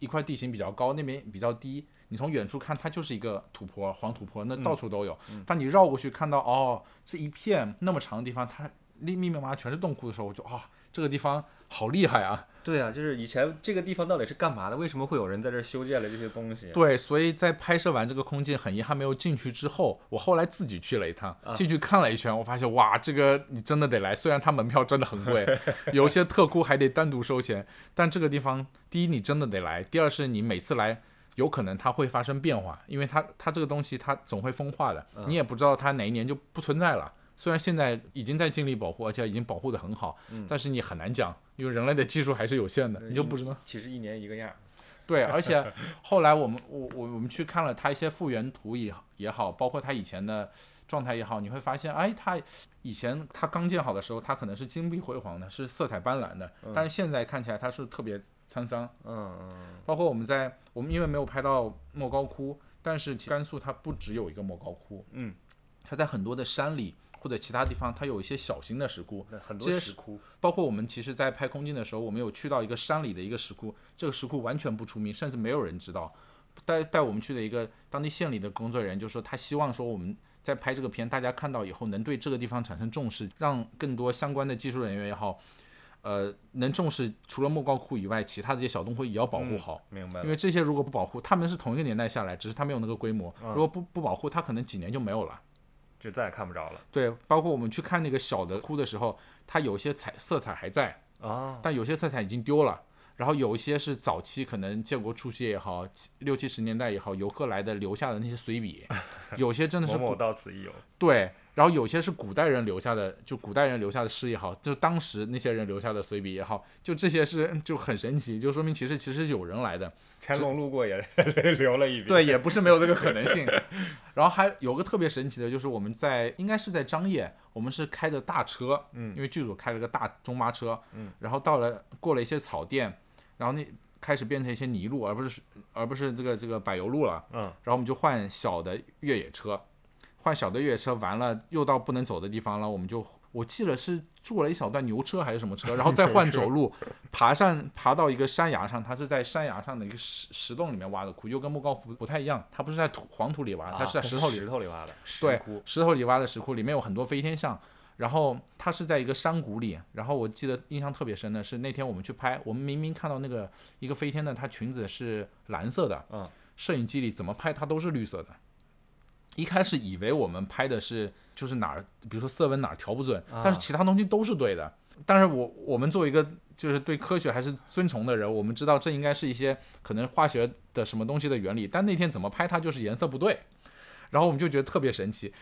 一块地形比较高，那边比较低。你从远处看，它就是一个土坡，黄土坡，那到处都有。当你绕过去看到，哦，这一片那么长的地方，它密密麻麻全是洞窟的时候，我就啊，这个地方好厉害啊！对啊，就是以前这个地方到底是干嘛的？为什么会有人在这儿修建了这些东西？对，所以在拍摄完这个空镜，很遗憾没有进去之后，我后来自己去了一趟，进去看了一圈，我发现哇，这个你真的得来，虽然它门票真的很贵，有些特窟还得单独收钱，但这个地方，第一你真的得来，第二是你每次来。有可能它会发生变化，因为它它这个东西它总会风化的，你也不知道它哪一年就不存在了。虽然现在已经在尽力保护，而且已经保护得很好，但是你很难讲，因为人类的技术还是有限的，你就不知道。其实一年一个样。对，而且后来我们我我我们去看了它一些复原图也也好，包括它以前的状态也好，你会发现，哎，它以前它刚建好的时候，它可能是金碧辉煌的，是色彩斑斓的，但是现在看起来它是特别沧桑。嗯嗯包括我们在我们因为没有拍到莫高窟，但是甘肃它不只有一个莫高窟，嗯，它在很多的山里或者其他地方，它有一些小型的石窟，很多这些石窟。包括我们其实，在拍空镜的时候，我们有去到一个山里的一个石窟，这个石窟完全不出名，甚至没有人知道。带带我们去的一个当地县里的工作人员就说，他希望说我们在拍这个片，大家看到以后能对这个地方产生重视，让更多相关的技术人员也好，呃，能重视除了莫高窟以外，其他的这些小洞窟也要保护好。明白了。因为这些如果不保护，他们是同一个年代下来，只是他没有那个规模。嗯如果不不保护，它可能几年就没有了。就再也看不着了对，包括我们去看那个小的窟的时候，它有些彩色彩还在，啊。但有些色彩已经丢了。然后有一些是早期可能建国初期也好，六七十年代也好，游客来的留下的那些随笔，有些真的是某某到此一游。对，然后有些是古代人留下的，就古代人留下的诗也好，就当时那些人留下的随笔也好，就这些是就很神奇，就说明其实其实有人来的，乾隆路过也 留了一笔。对，也不是没有这个可能性。然后还有个特别神奇的，就是我们在应该是在张掖，我们是开的大车，嗯。因为剧组开了个大中巴车，嗯，然后到了过了一些草甸，然后那开始变成一些泥路，而不是而不是这个这个柏油路了，嗯，然后我们就换小的越野车，换小的越野车，完了又到不能走的地方了，我们就我记得是坐了一小段牛车还是什么车，然后再换走路，爬上爬到一个山崖上，它是在山崖上的一个石石洞里面挖的窟，又跟莫高窟不太一样，它不是在土黄土里挖，它是在啊石头里，石头里挖的。石对窟，石头里挖的石窟，里面有很多飞天象。然后它是在一个山谷里，然后我记得印象特别深的是那天我们去拍，我们明明看到那个一个飞天的，它裙子是蓝色的，嗯，摄影机里怎么拍它都是绿色的。一开始以为我们拍的是就是哪儿，比如说色温哪儿调不准，但是其他东西都是对的。但是我我们作为一个就是对科学还是尊崇的人，我们知道这应该是一些可能化学的什么东西的原理，但那天怎么拍它就是颜色不对，然后我们就觉得特别神奇，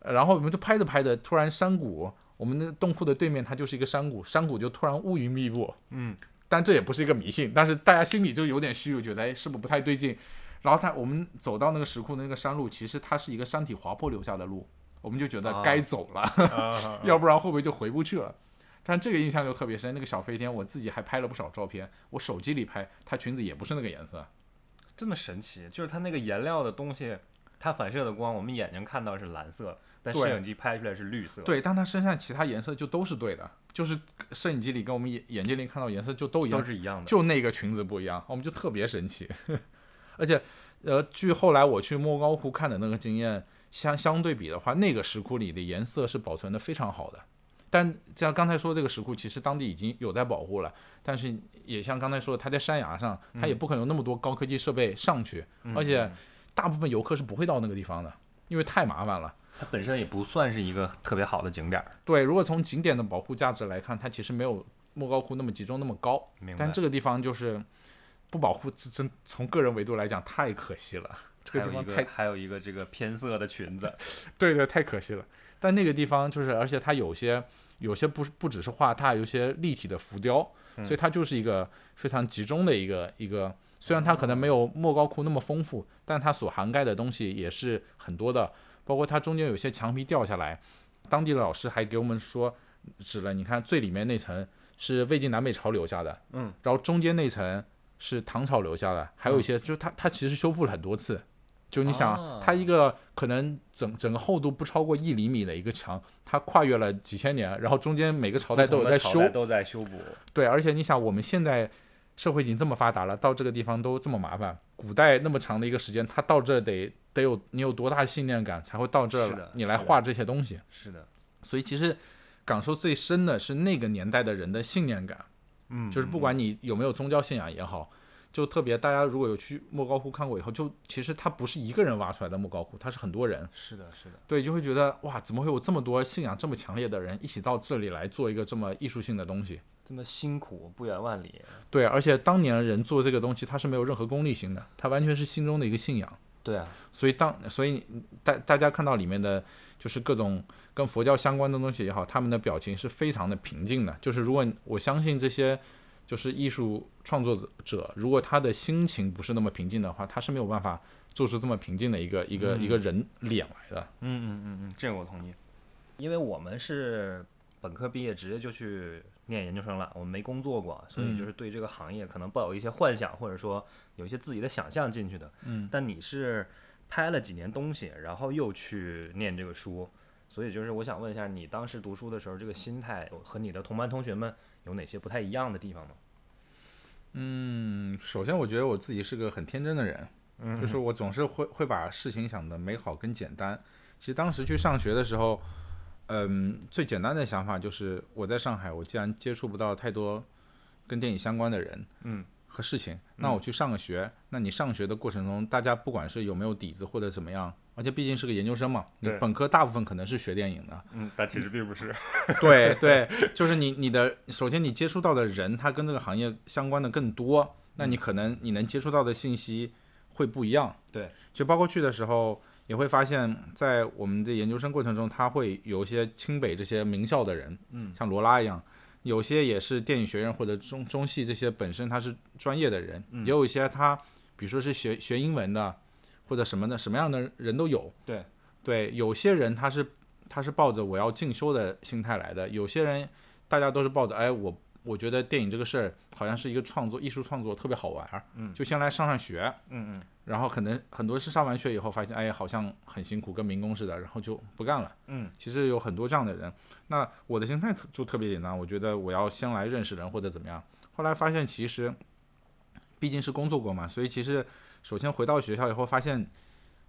呃然后我们就拍着拍着，突然山谷，我们那洞窟的对面它就是一个山谷，山谷就突然乌云密布，嗯，但这也不是一个迷信，但是大家心里就有点虚，我觉得哎是不是不太对劲？然后他我们走到那个石窟的那个山路，其实它是一个山体滑坡留下的路，我们就觉得啊该走了，啊 要不然会不会就回不去了？但这个印象就特别深，那个小飞天我自己还拍了不少照片，我手机里拍，它裙子也不是那个颜色，这么神奇，就是它那个颜料的东西，它反射的光，我们眼睛看到是蓝色，但摄影机拍出来是绿色。，对，但它身上其他颜色就都是对的，就是摄影机里跟我们眼眼睛里看到颜色就都一样都，是一样的。就那个裙子不一样，我们就特别神奇。而且，呃，据后来我去莫高窟看的那个经验相相对比的话，那个石窟里的颜色是保存的非常好的。但像刚才说这个石窟，其实当地已经有在保护了，但是也像刚才说的，它在山崖上，它也不可能有那么多高科技设备上去，嗯而且大部分游客是不会到那个地方的，因为太麻烦了。它本身也不算是一个特别好的景点儿。对，如果从景点的保护价值来看，它其实没有莫高窟那么集中那么高。但。这个地方就是不保护，这真从个人维度来讲太可惜了。这个地方太还有一个这个偏色的裙子，对对，太可惜了。但那个地方就是，而且它有些有些不是不只是画，它还有一些立体的浮雕，嗯所以它就是一个非常集中的一个一个。虽然它可能没有莫高窟那么丰富，但它所涵盖的东西也是很多的，包括它中间有些墙皮掉下来，当地的老师还给我们说，指了，你看最里面那层是魏晋南北朝留下的，嗯，然后中间那层是唐朝留下的，还有一些就它它其实修复了很多次，就你想哦，它一个可能整整个厚度不超过一厘米的一个墙，它跨越了几千年，然后中间每个朝代都有在修都在修补。对，而且你想，我们现在社会已经这么发达了，到这个地方都这么麻烦，古代那么长的一个时间，它到这得得有你有多大信念感才会到这儿你来画这些东西，是的，所以其实感受最深的是那个年代的人的信念感。嗯，就是不管你有没有宗教信仰也好，就特别大家如果有去莫高窟看过以后，就其实它不是一个人挖出来的莫高窟，它是很多人，是的，是的，对，就会觉得哇，怎么会有这么多信仰这么强烈的人一起到这里来做一个这么艺术性的东西？这么辛苦，不远万里。对，而且当年人做这个东西，他是没有任何功利性的，他完全是心中的一个信仰。对啊，所以当所以大大家看到里面的就是各种跟佛教相关的东西也好，他们的表情是非常的平静的。就是如果我相信这些就是艺术创作者，如果他的心情不是那么平静的话，他是没有办法做出这么平静的一个一个、一个人脸来的。嗯嗯嗯嗯，这个我同意，因为我们是本科毕业直接就去念研究生了，我们没工作过，所以嗯就是对这个行业可能抱有一些幻想，或者说有一些自己的想象进去的。嗯，但你是拍了几年东西，然后又去念这个书，所以就是我想问一下，你当时读书的时候，这个心态和你的同班同学们有哪些不太一样的地方吗？嗯，首先我觉得我自己是个很天真的人，嗯就是我总是会会把事情想的美好跟简单。其实当时去上学的时候，嗯，最简单的想法就是我在上海，我既然接触不到太多跟电影相关的人，嗯，和事情，那我去上个学。那你上学的过程中，大家不管是有没有底子或者怎么样，而且毕竟是个研究生嘛，你对本科大部分可能是学电影的，嗯，但其实并不是。对对，就是你你的首先你接触到的人，他跟这个行业相关的更多，那你可能你能接触到的信息会不一样。对，就包括去的时候也会发现，在我们的研究生过程中，他会有一些清北这些名校的人，嗯，像罗拉一样，有些也是电影学院或者中中戏这些本身他是专业的人，嗯也有一些他比如说是学学英文的或者什么的，什么样的人都有。对对，有些人他是他是抱着我要进修的心态来的，有些人大家都是抱着哎我我觉得电影这个事儿好像是一个创作艺术创作特别好玩儿，嗯就先来上上学，嗯嗯然后可能很多是上完学以后发现哎好像很辛苦跟民工似的，然后就不干了。嗯其实有很多这样的人，那我的心态就特别简单，我觉得我要先来认识人或者怎么样。后来发现其实毕竟是工作过嘛，所以其实首先回到学校以后发现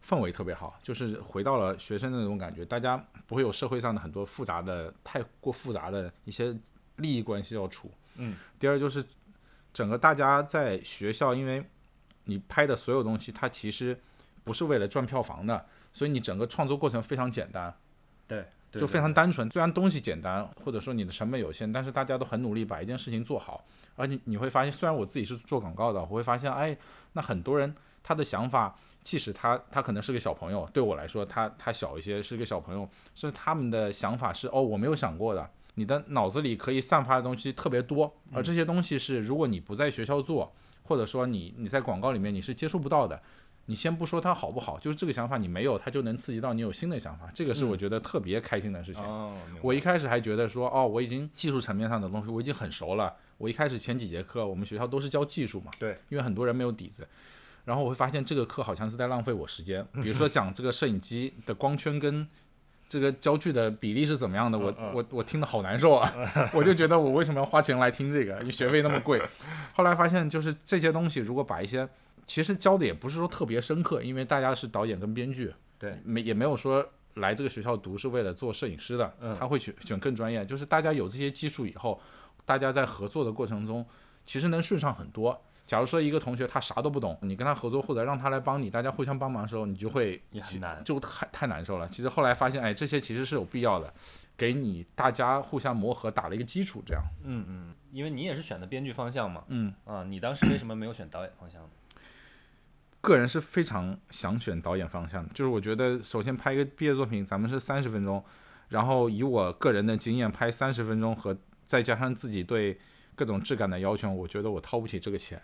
氛围特别好，就是回到了学生的那种感觉，大家不会有社会上的很多复杂的、太过复杂的一些利益关系要处。嗯，第二就是整个大家在学校，因为你拍的所有东西，它其实不是为了赚票房的，所以你整个创作过程非常简单。对，对就非常单纯。虽然东西简单，或者说你的成本有限，但是大家都很努力把一件事情做好。而且你会发现，虽然我自己是做广告的，我会发现，哎，那很多人他的想法，即使他他可能是个小朋友，对我来说，他他小一些，是个小朋友，是他们的想法是哦，我没有想过的。你的脑子里可以散发的东西特别多，而这些东西是如果你不在学校做，或者说你你在广告里面你是接触不到的。你先不说它好不好，就是这个想法你没有，它就能刺激到你有新的想法，这个是我觉得特别开心的事情。哦，我一开始还觉得说，哦，我已经技术层面上的东西我已经很熟了。我一开始前几节课，我们学校都是教技术嘛，对，因为很多人没有底子。然后我会发现这个课好像是在浪费我时间。比如说讲这个摄影机的光圈跟这个焦距的比例是怎么样的，我我我听的好难受啊！我就觉得我为什么要花钱来听这个？因为学费那么贵。后来发现就是这些东西，如果把一些其实教的也不是说特别深刻，因为大家是导演跟编剧，对，没也没有说来这个学校读是为了做摄影师的，他会选选更专业。就是大家有这些基础以后，大家在合作的过程中其实能顺畅很多。假如说一个同学他啥都不懂，你跟他合作或者让他来帮你，大家互相帮忙的时候，你就会也很难，就太太难受了。其实后来发现，哎，这些其实是有必要的，给你大家互相磨合打了一个基础，这样。嗯嗯，因为你也是选的编剧方向嘛。嗯啊，你当时为什么没有选导演方向呢？个人是非常想选导演方向的，就是我觉得首先拍一个毕业作品，咱们是三十分钟，然后以我个人的经验拍三十分钟和再加上自己对各种质感的要求，我觉得我掏不起这个钱，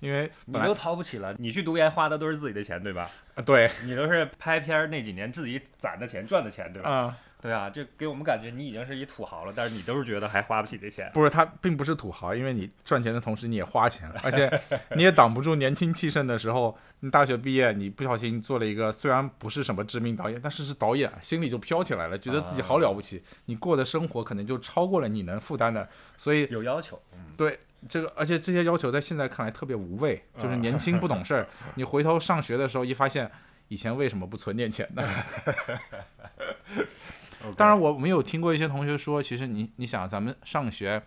因为你都掏不起了，你去读研花的都是自己的钱，对吧？啊，对，你都是拍片儿那几年自己攒的钱赚的钱，对吧？啊。对啊，这给我们感觉你已经是一土豪了，但是你都是觉得还花不起这钱。不是，他并不是土豪，因为你赚钱的同时你也花钱了，而且你也挡不住年轻气盛的时候。你大学毕业，你不小心做了一个虽然不是什么知名导演，但是是导演，心里就飘起来了，觉得自己好了不起。你过的生活可能就超过了你能负担的，所以有要求。对这个，而且这些要求在现在看来特别无谓，就是年轻不懂事儿。你回头上学的时候一发现，以前为什么不存点钱呢？当然，我没有听过一些同学说，其实你你想，咱们上学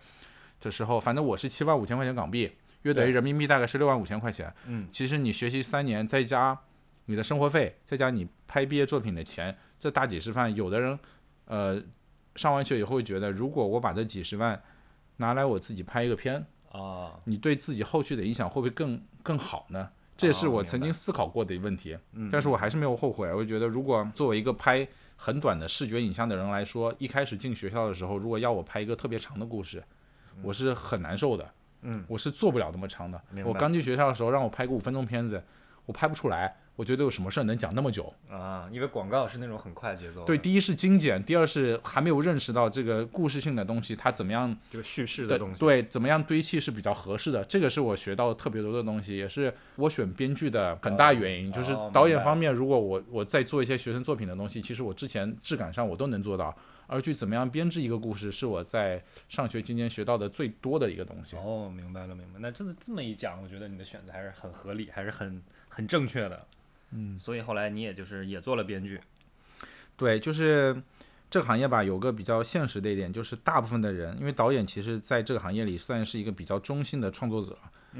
的时候，反正我是七万五千块钱港币，约等于人民币大概是六万五千块钱。嗯，其实你学习三年，再加你的生活费，再加你拍毕业作品的钱，这大几十万，有的人，呃，上完学以后会觉得，如果我把这几十万拿来我自己拍一个片啊，你对自己后续的影响会不会更更好呢？这也是我曾经思考过的问题。嗯，但是我还是没有后悔，我觉得，如果作为一个拍很短的视觉影像的人来说，一开始进学校的时候，如果要我拍一个特别长的故事，我是很难受的。嗯，我是做不了那么长的。我刚进学校的时候，让我拍个五分钟片子，我拍不出来。我觉得有什么事儿能讲那么久啊？因为广告是那种很快节奏。对，第一是精简，第二是还没有认识到这个故事性的东西，它怎么样这个叙事的东西，对，怎么样堆砌是比较合适的。这个是我学到特别多的东西，也是我选编剧的很大原因。就是导演方面，如果我我在做一些学生作品的东西，其实我之前质感上我都能做到。而去怎么样编制一个故事，是我在上学期间学到的最多的一个东西。哦，明白了，明白。那真的这么一讲，我觉得你的选择还是很合理，还是很很正确的。嗯，所以后来你也就是也做了编剧。对，就是这个行业吧，有个比较现实的一点，就是大部分的人，因为导演其实在这个行业里算是一个比较中性的创作者，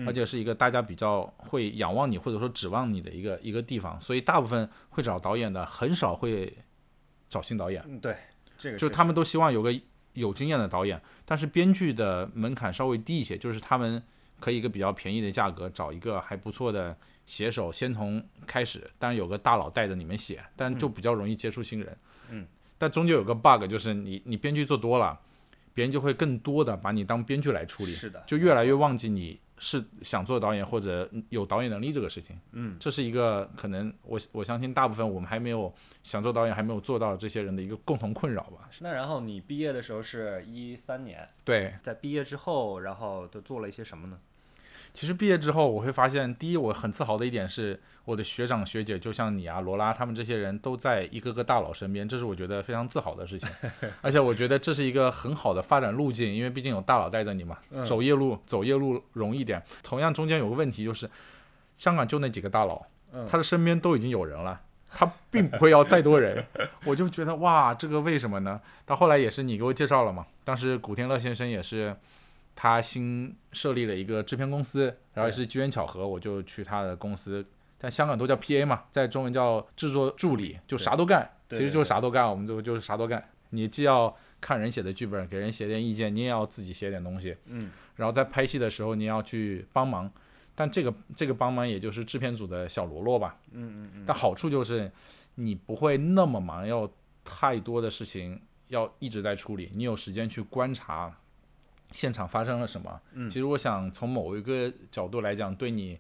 而且是一个大家比较会仰望你或者说指望你的一个一个地方，所以大部分会找导演的，很少会找新导演。嗯，对，这个就他们都希望有个有经验的导演，但是编剧的门槛稍微低一些，就是他们可以一个比较便宜的价格找一个还不错的。写手先从开始，当然有个大佬带着你们写，但就比较容易接触新人。嗯，但中间有个 bug，就是你你编剧做多了，别人就会更多的把你当编剧来处理。是的，就越来越忘记你是想做导演或者有导演能力这个事情。嗯，这是一个可能我我相信大部分我们还没有想做导演还没有做到这些人的一个共同困扰吧。那然后你毕业的时候是一三年，对，在毕业之后，然后都做了一些什么呢？其实毕业之后，我会发现，第一，我很自豪的一点是，我的学长学姐，就像你啊、罗拉他们这些人都在一个个大佬身边，这是我觉得非常自豪的事情。而且我觉得这是一个很好的发展路径，因为毕竟有大佬带着你嘛，走夜路走夜路容易点。同样，中间有个问题就是，香港就那几个大佬，他的身边都已经有人了，他并不会要再多人。我就觉得哇，这个为什么呢？到后来也是你给我介绍了嘛，当时古天乐先生也是。他新设立了一个制片公司，然后也是机缘巧合，我就去他的公司。但香港都叫 P A 嘛，在中文叫制作助理，就啥都干，其实就是啥都干，我们就就是啥都干。你既要看人写的剧本，给人写点意见，你也要自己写点东西。嗯。然后在拍戏的时候，你要去帮忙，但这个这个帮忙也就是制片组的小喽啰吧。嗯嗯嗯。但好处就是你不会那么忙，要太多的事情要一直在处理，你有时间去观察。现场发生了什么？嗯，其实我想从某一个角度来讲，对你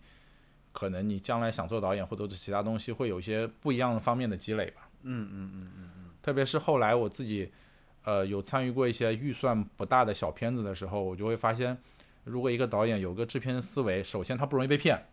可能你将来想做导演或者是其他东西，会有一些不一样的方面的积累吧。嗯嗯嗯嗯嗯。特别是后来我自己，呃，有参与过一些预算不大的小片子的时候，我就会发现，如果一个导演有个制片思维，首先他不容易被骗，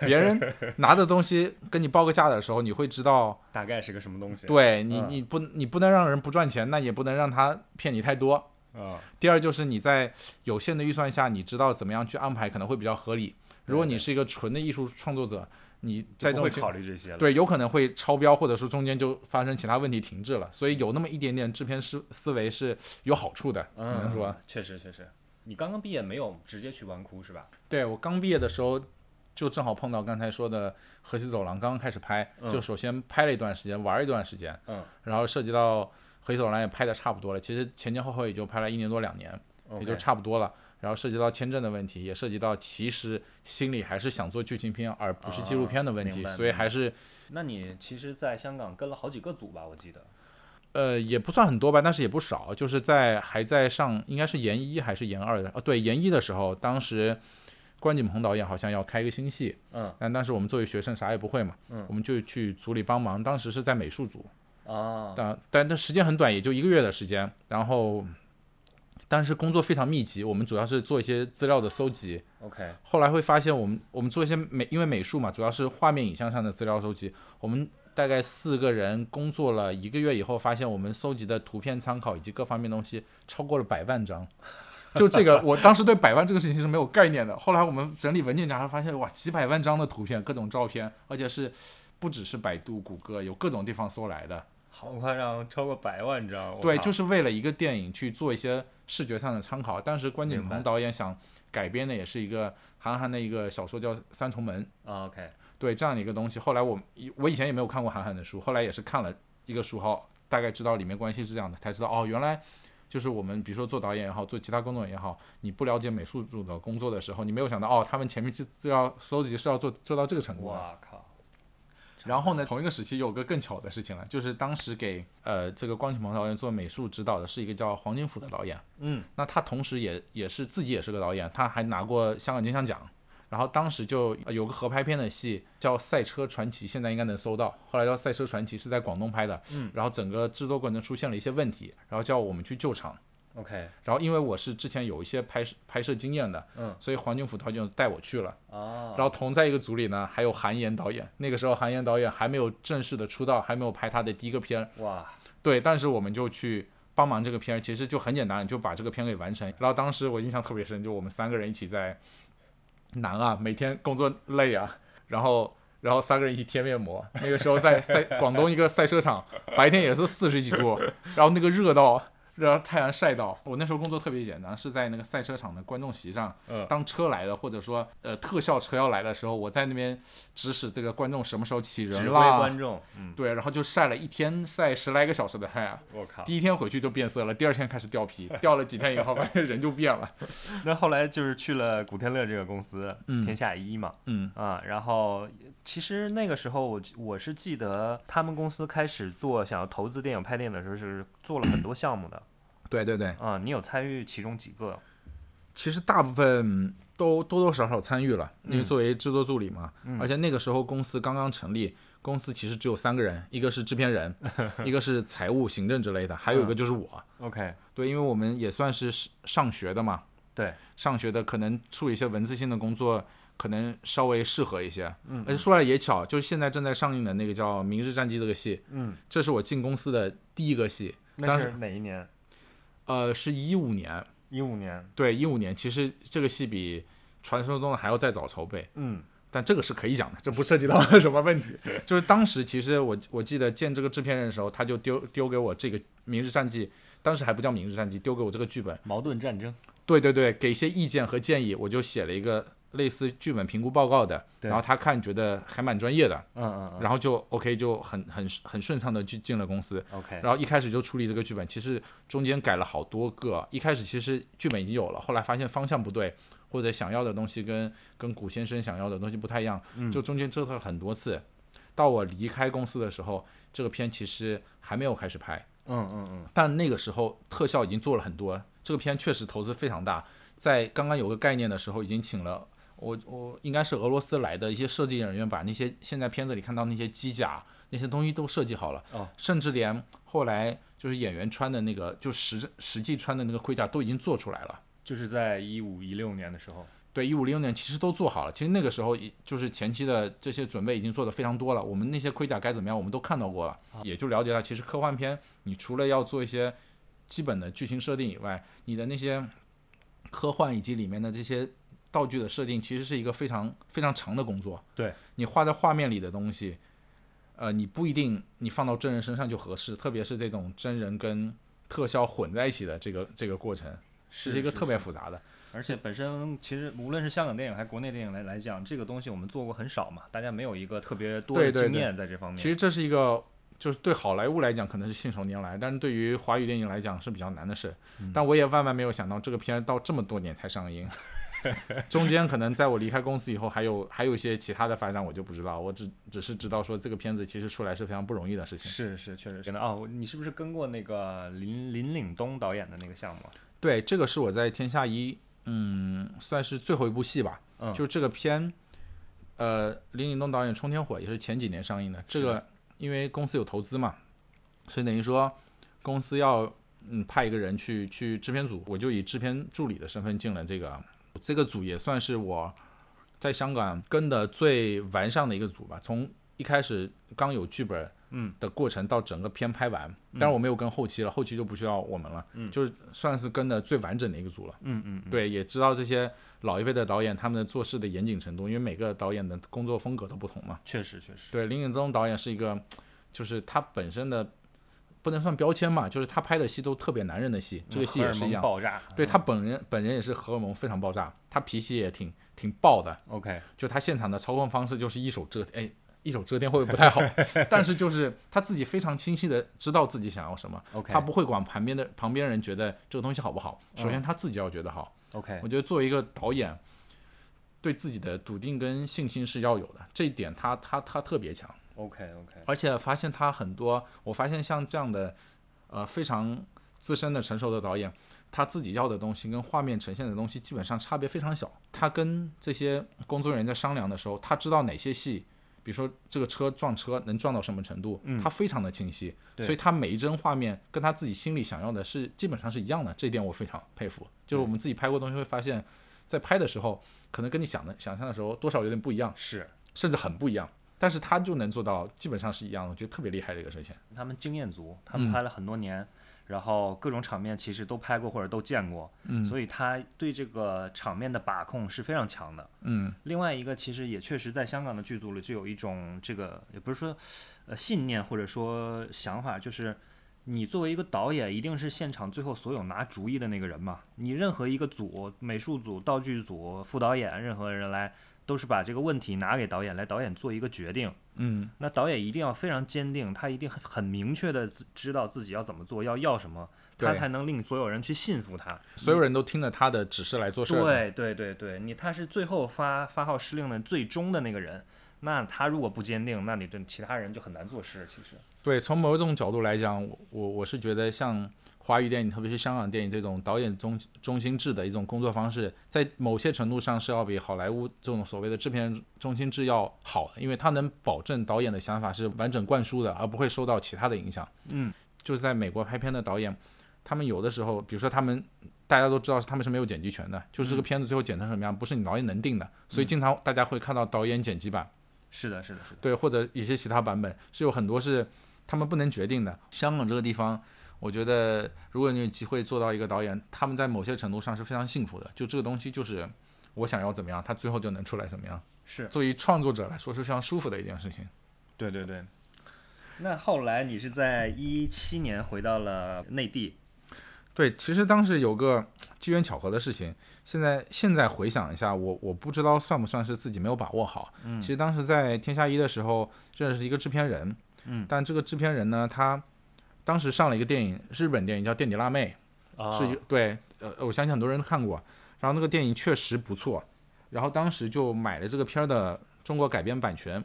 别人拿着东西跟你报个价的时候，你会知道，大概是个什么东西。对你嗯你不你不能让人不赚钱，那也不能让他骗你太多。啊，第二就是你在有限的预算下，你知道怎么样去安排，可能会比较合理。如果你是一个纯的艺术创作者，你在这就会种考虑这些了。对，有可能会超标，或者说中间就发生其他问题停滞了。所以有那么一点点制片思思维是有好处的，只能说。嗯，确实确实。你刚刚毕业没有直接去玩哭是吧？对我刚毕业的时候，就正好碰到刚才说的河西走廊刚刚开始拍，嗯就首先拍了一段时间，玩一段时间，嗯，然后涉及到河西走廊也拍的差不多了，其实前前后后也就拍了一年多两年，也就差不多了。然后涉及到签证的问题，也涉及到其实心里还是想做剧情片而不是纪录片的问题，所以还是那你其实在香港跟了好几个组吧？我记得。呃，也不算很多吧，但是也不少。就是在还在上，应该是研一还是研二的？哦，对，研一的时候，当时关锦鹏导演好像要开一个新戏，嗯但当时我们作为学生啥也不会嘛，嗯我们就去组里帮忙。当时是在美术组，啊，但但那时间很短，也就一个月的时间。然后，但是工作非常密集，我们主要是做一些资料的搜集。OK，后来会发现，我们我们做一些美，因为美术嘛，主要是画面影像上的资料收集。我们大概四个人工作了一个月以后，发现我们搜集的图片参考以及各方面东西超过了百万张。就这个，我当时对百万这个事情是没有概念的。后来我们整理文件夹，发现哇，几百万张的图片，各种照片，而且是不只是百度、谷歌，有各种地方搜来的。好夸张，超过百万张。对，就是是为了一个电影去做一些视觉上的参考。当时关锦鹏导演想改编的也是一个韩寒的一个小说叫《三重门》。啊 OK，对这样的一个东西。后来我我以前也没有看过韩寒的书，后来也是看了一个书号，大概知道里面关系是这样的，才知道哦，原来就是我们比如说做导演也好，做其他工作也好，你不了解美术组的工作的时候，你没有想到哦，他们前面资资料搜集是要做做到这个程度的。哇靠，然后呢，同一个时期有个更巧的事情了，就是当时给呃这个关锦鹏导演做美术指导的是一个叫黄金甫的导演。嗯那他同时也也是自己也是个导演，他还拿过香港金像奖。然后当时就呃有个合拍片的戏叫《赛车传奇》，现在应该能搜到。后来叫《赛车传奇》是在广东拍的，嗯，然后整个制作过程中出现了一些问题，然后叫我们去救场。OK 然后因为我是之前有一些拍摄拍摄经验的，嗯，所以黄金甫导演带我去了。哦，然后同在一个组里呢，还有韩延导演。那个时候韩延导演还没有正式的出道，还没有拍他的第一个片，哇对，但是我们就去帮忙这个片，其实就很简单，就把这个片给完成。然后当时我印象特别深，就我们三个人一起在难啊，每天工作累啊，然后然后三个人一起贴面膜。那个时候在赛广东一个赛车场，白天也是四十几度，然后那个热到。让太阳晒到，我那时候工作特别简单，是在那个赛车场的观众席上，嗯当车来了或者说呃特效车要来的时候，我在那边指使这个观众什么时候起人指挥啦，观众，嗯，对，然后就晒了一天，晒十来个小时的太阳。我靠。第一天回去就变色了，第二天开始掉皮，掉了几天以后，发现人就变了。那后来就是去了古天乐这个公司，嗯天下一嘛，嗯啊，然后其实那个时候我我是记得他们公司开始做想要投资电影拍电影的时候是做了很多项目的对对对，啊，你有参与其中几个？其实大部分都多多少少参与了，因为嗯。作为制作助理嘛，嗯。而且那个时候公司刚刚成立，公司其实只有三个人，一个是制片人，一个是财务、行政之类的，还有一个就是我。OK，对，因为我们也算是上学的嘛，对，上学的可能处理一些文字性的工作。可能稍微适合一些，嗯而且说来也巧，就是现在正在上映的那个叫《明日战记》这个戏，嗯，这是我进公司的第一个戏，当时哪一年？呃，是一五年，一五年，对，一五年。其实这个戏比传说中的还要再早筹备，嗯但这个是可以讲的，这不 涉及到什么问题。就是当时其实我我记得见这个制片人的时候，他就丢丢给我这个《明日战记》，当时还不叫《明日战记》，丢给我这个剧本。矛盾战争，对对对，给一些意见和建议，我就写了一个类似剧本评估报告的，然后他看觉得还蛮专业的，嗯嗯嗯然后就 OK 就很很很顺畅的就进了公司。，OK，然后一开始就处理这个剧本，其实中间改了好多个。一开始其实剧本已经有了，后来发现方向不对，或者想要的东西跟跟古先生想要的东西不太一样，嗯就中间折腾了很多次。到我离开公司的时候，这个片其实还没有开始拍，嗯嗯嗯，但那个时候特效已经做了很多，这个片确实投资非常大。在刚刚有个概念的时候，已经请了我我应该是俄罗斯来的一些设计人员，把那些现在片子里看到那些机甲那些东西都设计好了，哦甚至连后来就是演员穿的那个就实实际穿的那个盔甲都已经做出来了。就是在一五一六年的时候，对，一五零六年其实都做好了。其实那个时候，就是前期的这些准备已经做得非常多了。我们那些盔甲该怎么样，我们都看到过了，也就了解到，其实科幻片，你除了要做一些基本的剧情设定以外，你的那些科幻以及里面的这些道具的设定，其实是一个非常非常长的工作。对你画在画面里的东西，呃，你不一定你放到真人身上就合适，特别是这种真人跟特效混在一起的这个这个过程，是一个特别复杂的。而且本身其实无论是香港电影还是国内电影来来讲，这个东西我们做过很少嘛，大家没有一个特别多的经验在这方面。其实这是一个，就是对好莱坞来讲可能是信手拈来，但是对于华语电影来讲是比较难的事。但我也万万没有想到这个片到这么多年才上映，中间可能在我离开公司以后还有还有一些其他的发展我就不知道，我只只是知道说这个片子其实出来是非常不容易的事情。是是，确实真的哦。你是不是跟过那个林林岭东导演的那个项目？对，这个是我在天下一。嗯，算是最后一部戏吧。嗯，就这个片，呃，林岭东导演《冲天火》也是前几年上映的。这个因为公司有投资嘛，所以等于说公司要嗯派一个人去去制片组，我就以制片助理的身份进了这个这个组，也算是我在香港跟的最完善的一个组吧。从一开始刚有剧本。嗯。的过程到整个片拍完，但是我没有跟后期了，后期就不需要我们了，嗯，就算是跟的最完整的一个组了，嗯嗯，对，也知道这些老一辈的导演他们的做事的严谨程度，因为每个导演的工作风格都不同嘛，确实确实，对，林允东导演是一个，就是他本身的不能算标签嘛，就是他拍的戏都特别男人的戏，这个戏也是一样，爆炸，对他本人本人也是荷尔蒙非常爆炸，他脾气也挺挺爆的，OK，就他现场的操控方式就是一手遮，哎。一手遮天会不会不太好？但是就是他自己非常清晰的知道自己想要什么，他不会管旁边的旁边人觉得这个东西好不好。首先他自己要觉得好。OK，我觉得作为一个导演，对自己的笃定跟信心是要有的，这一点他他他特别强。OK OK，而且发现他很多，我发现像这样的呃非常资深的成熟的导演，他自己要的东西跟画面呈现的东西基本上差别非常小。他跟这些工作人员在商量的时候，他知道哪些戏。比如说这个车撞车能撞到什么程度，他非常的清晰，所以他每一帧画面跟他自己心里想要的是基本上是一样的，这一点我非常佩服。就是我们自己拍过东西会发现，在拍的时候可能跟你想的想象的时候多少有点不一样，是甚至很不一样，但是他就能做到基本上是一样的，我觉得特别厉害的一个事情。他们经验足，他们拍了很多年。然后各种场面其实都拍过或者都见过，嗯，所以他对这个场面的把控是非常强的，嗯。另外一个其实也确实在香港的剧组里就有一种这个也不是说，呃信念或者说想法，就是你作为一个导演一定是现场最后所有拿主意的那个人嘛，你任何一个组，美术组、道具组、副导演，任何人来。都是把这个问题拿给导演来，导演做一个决定。嗯，那导演一定要非常坚定，他一定很很明确的知道自己要怎么做，要要什么，他才能令所有人去信服他。所有人都听了他的指示来做事。对对对对，你他是最后发发号施令的最终的那个人，那他如果不坚定，那你对其他人就很难做事。其实，对，从某种角度来讲，我我是觉得像。华语电影，特别是香港电影这种导演中中心制的一种工作方式，在某些程度上是要比好莱坞这种所谓的制片人中心制要好的，因为它能保证导演的想法是完整灌输的，而不会受到其他的影响。嗯，就是在美国拍片的导演，他们有的时候，比如说他们大家都知道他们是没有剪辑权的，就是这个片子最后剪成什么样，不是你导演能定的，所以经常大家会看到导演剪辑版。是的，是的，是的。对，或者一些其他版本是有很多是他们不能决定的。香港这个地方。我觉得，如果你有机会做到一个导演，他们在某些程度上是非常幸福的。就这个东西，就是我想要怎么样，他最后就能出来怎么样。是，作为创作者来说是非常舒服的一件事情。对对对。那后来你是在一七年回到了内地。对，其实当时有个机缘巧合的事情。现在现在回想一下，我我不知道算不算是自己没有把握好。嗯。其实当时在天下一的时候认识一个制片人。嗯。但这个制片人呢，他。当时上了一个电影，日本电影叫《垫底辣妹》，是一对，呃，我相信很多人都看过。然后那个电影确实不错，然后当时就买了这个片儿的中国改编版权，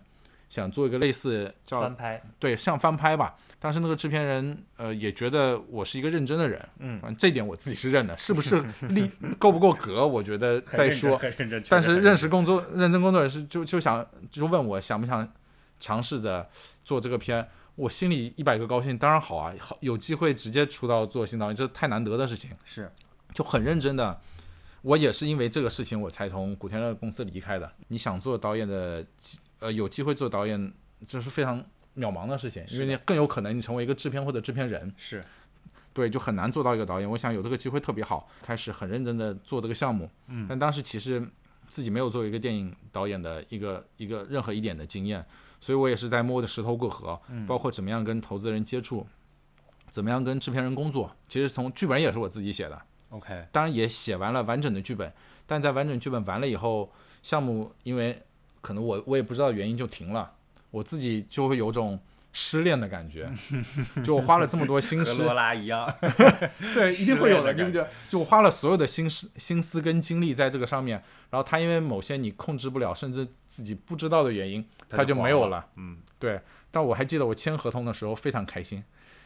想做一个类似叫翻拍，对，像翻拍吧。当时那个制片人，呃，也觉得我是一个认真的人，嗯，这点我自己是认的，是不是 力够不够格，我觉得再说。但是认识工作认真工作人士就就想就问我想不想尝试着做这个片。我心里一百个高兴，当然好啊，好有机会直接出道做新导演，这太难得的事情。是，就很认真的我也是因为这个事情我才从古天乐公司离开的。你想做导演的机，呃，有机会做导演，这是非常渺茫的事情，因为你更有可能你成为一个制片或者制片人，是对，就很难做到一个导演。我想有这个机会特别好，开始很认真的做这个项目。嗯，但当时其实自己没有作为一个电影导演的一个一个任何一点的经验，所以我也是在摸着石头过河，包括怎么样跟投资人接触，怎么样跟制片人工作。其实从剧本也是我自己写的，OK，当然也写完了完整的剧本，但在完整剧本完了以后，项目因为可能我我也不知道原因就停了，我自己就会有种失恋的感觉，就我花了这么多心思，拉一样，对，一定会有的，对不对？就我花了所有的心思、心思跟精力在这个上面，然后他因为某些你控制不了，甚至自己不知道的原因，他就没有了。嗯，对，但我还记得我签合同的时候非常开心，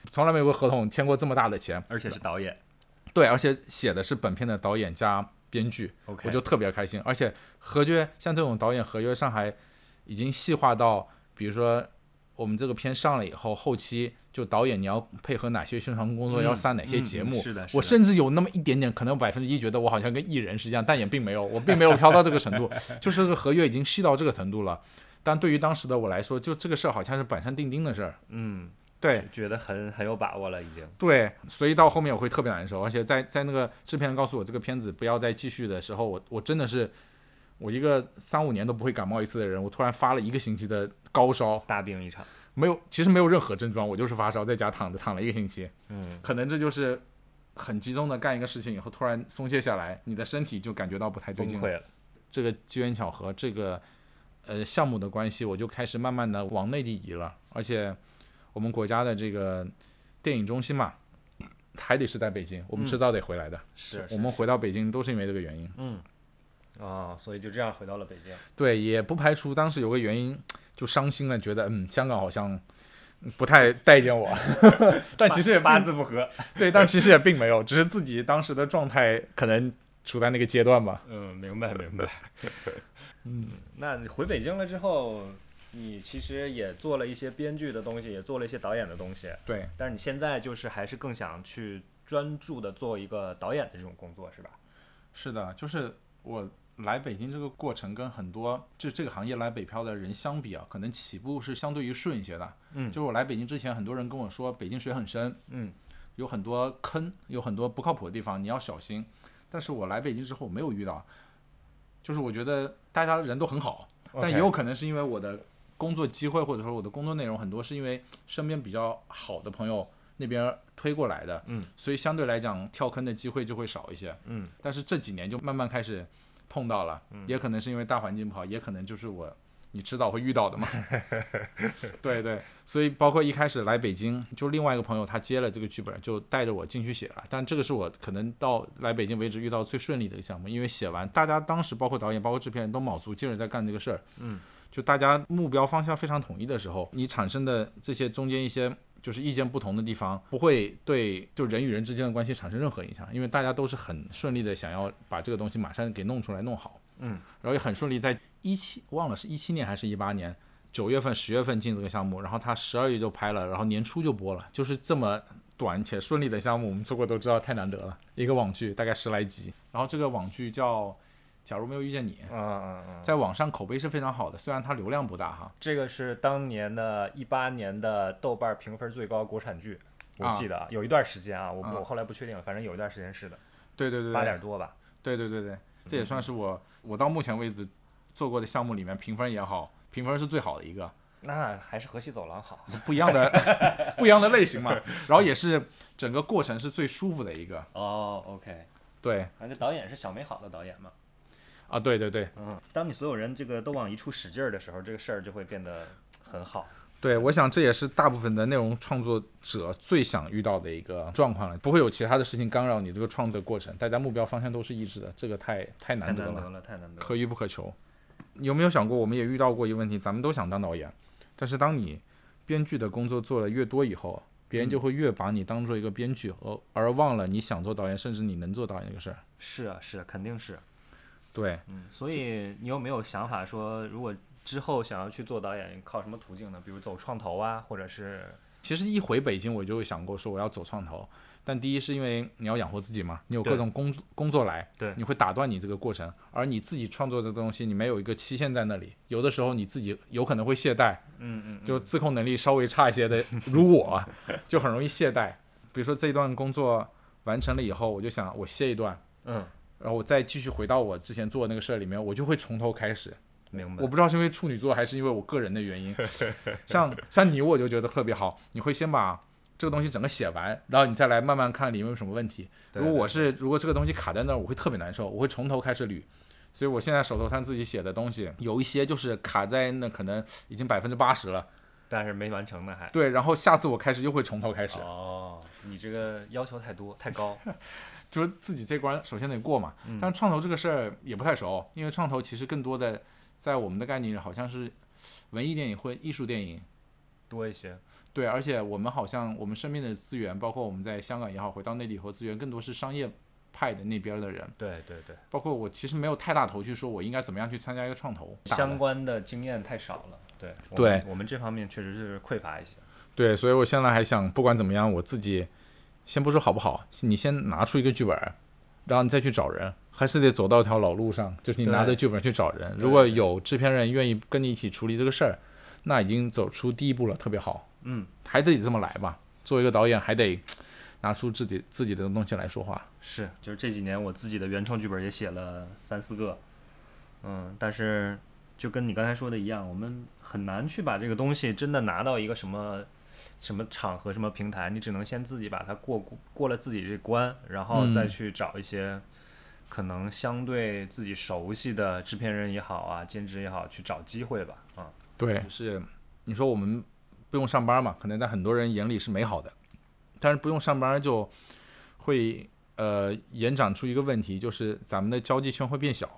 从来没有过合同签过这么大的钱，而且是导演对，而且写的是本片的导演加编剧，，OK，我就特别开心。而且合约像这种导演合约上还已经细化到，比如说我们这个片上了以后，后期就导演你要配合哪些宣传工作，嗯要上哪些嗯节目。是的，是我甚至有那么一点点，可能百分之一觉得我好像跟艺人是一样，但也并没有，我并没有飘到这个程度，就是这个合约已经细到这个程度了。但对于当时的我来说，就这个事儿好像是板上钉钉的事儿。嗯，对觉得很很有把握了，已经。对，所以到后面我会特别难受，而且在在那个制片人告诉我这个片子不要再继续的时候，我我真的是我一个三五年都不会感冒一次的人，我突然发了一个星期的高烧，大病一场。没有，其实没有任何症状，我就是发烧，在家躺着躺了一个星期，嗯，可能这就是很集中的干一个事情以后，突然松懈下来，你的身体就感觉到不太对劲了。这个机缘巧合，这个呃项目的关系，我就开始慢慢的往内地移了，而且我们国家的这个电影中心嘛，还得是在北京，我们嗯迟早得回来的。是我们回到北京都是因为这个原因。嗯，啊，所以就这样回到了北京。对，也不排除当时有个原因就伤心了，觉得嗯香港好像不太待见我，但其实也八字不合。对，但其实也并没有，只是自己当时的状态可能处在那个阶段吧。嗯，明白明白。嗯，那你回北京了之后，你其实也做了一些编剧的东西，也做了一些导演的东西，对，但是你现在就是还是更想去专注的做一个导演的这种工作，是吧？是的，就是我来北京这个过程跟很多就这个行业来北漂的人相比啊，可能起步是相对于顺一些的。嗯就是我来北京之前，很多人跟我说北京水很深，嗯，有很多坑，有很多不靠谱的地方，你要小心。但是我来北京之后，没有遇到，就是我觉得大家人都很好，但也有可能是因为我的工作机会或者说我的工作内容很多是因为身边比较好的朋友那边推过来的，嗯，所以相对来讲跳坑的机会就会少一些。嗯，但是这几年就慢慢开始碰到了，也可能是因为大环境不好，也可能就是我你迟早会遇到的嘛。对对，所以包括一开始来北京，就另外一个朋友他接了这个剧本，就带着我进去写了。但这个是我可能到来北京为止遇到最顺利的一个项目，因为写完，大家当时包括导演、包括制片人都卯足劲儿在干这个事儿。嗯，就大家目标方向非常统一的时候，你产生的这些中间一些。就是意见不同的地方，不会对就人与人之间的关系产生任何影响，因为大家都是很顺利的想要把这个东西马上给弄出来弄好。嗯，然后也很顺利，在一七忘了是一七年还是一八年，九月份、十月份进这个项目，然后他十二月就拍了，然后年初就播了，就是这么短且顺利的项目，我们做过都知道太难得了。一个网剧大概十来集，然后这个网剧叫《假如没有遇见你》，嗯嗯嗯，在网上口碑是非常好的，虽然它流量不大哈。这个是当年的一八年的豆瓣评分最高国产剧，我啊记得啊，有一段时间啊，我啊我后来不确定了，反正有一段时间是的，对对对对，八点多吧。对对对对，这也算是我我到目前为止做过的项目里面评分也好，评分是最好的一个。那还是河西走廊好。不一样的 不一样的类型嘛，然后也是整个过程是最舒服的一个。哦，OK，对反正导演是小美好的导演嘛。啊，对对对嗯，当你所有人这个都往一处使劲儿的时候，这个事儿就会变得很好。对，我想这也是大部分的内容创作者最想遇到的一个状况了，不会有其他的事情干扰你这个创作过程，大家目标方向都是一致的，这个太太太难得了，难得了，太难得了。可遇不可求。你有没有想过，我们也遇到过一个问题，咱们都想当导演，但是当你编剧的工作做了越多以后，别人就会越把你当做一个编剧，而而忘了你想做导演，甚至你能做导演这个事儿。是啊，是啊，肯定是。对，嗯，所以你有没有想法说，如果之后想要去做导演，靠什么途径呢？比如走创投啊，或者是其实一回北京，我就想过说我要走创投，但第一是因为你要养活自己嘛，你有各种工作工作来，对你会打断你这个过程，而你自己创作的东西，你没有一个期限在那里，有的时候你自己有可能会懈怠，嗯嗯，就自控能力稍微差一些的，如我就很容易懈怠。比如说这一段工作完成了以后，我就想我歇一段，嗯，然后我再继续回到我之前做的那个事儿里面，我就会从头开始。明白我。不知道是因为处女座还是因为我个人的原因，像像你我就觉得特别好，你会先把这个东西整个写完，然后你再来慢慢看里面有什么问题。对如果我是如果这个东西卡在那儿，我会特别难受，我会从头开始捋。所以我现在手头上自己写的东西，有一些就是卡在那，可能已经百分之八十了。但是没完成呢还。对，然后下次我开始又会从头开始，哦，你这个要求太多太高。就是自己这关首先得过嘛。嗯但是创投这个事儿也不太熟，因为创投其实更多的在我们的概念里好像是文艺电影或艺术电影。多一些。对，而且我们好像我们身边的资源，包括我们在香港也好，回到内地以后资源，更多是商业派的那边的人。对对对，包括我其实没有太大头绪，说我应该怎么样去参加一个创投。相关的经验太少了。对我对们我们这方面确实是匮乏一些。对，所以我现在还想，不管怎么样，我自己先不说好不好，你先拿出一个剧本，然后你再去找人，还是得走到一条老路上，就是你拿着剧本去找人。如果有制片人愿意跟你一起处理这个事儿，那已经走出第一步了，特别好。嗯，还得这么来吧。作为一个导演，还得拿出自己自己的东西来说话。是，就是这几年我自己的原创剧本也写了三四个，嗯，但是就跟你刚才说的一样，我们很难去把这个东西真的拿到一个什么什么场合、什么平台，你只能先自己把它过过了自己这关，然后再嗯。去找一些可能相对自己熟悉的制片人也好啊，兼职也好，去找机会吧，啊，对，就是你说我们不用上班嘛，可能在很多人眼里是美好的，但是不用上班就会呃延展出一个问题，就是咱们的交际圈会变小，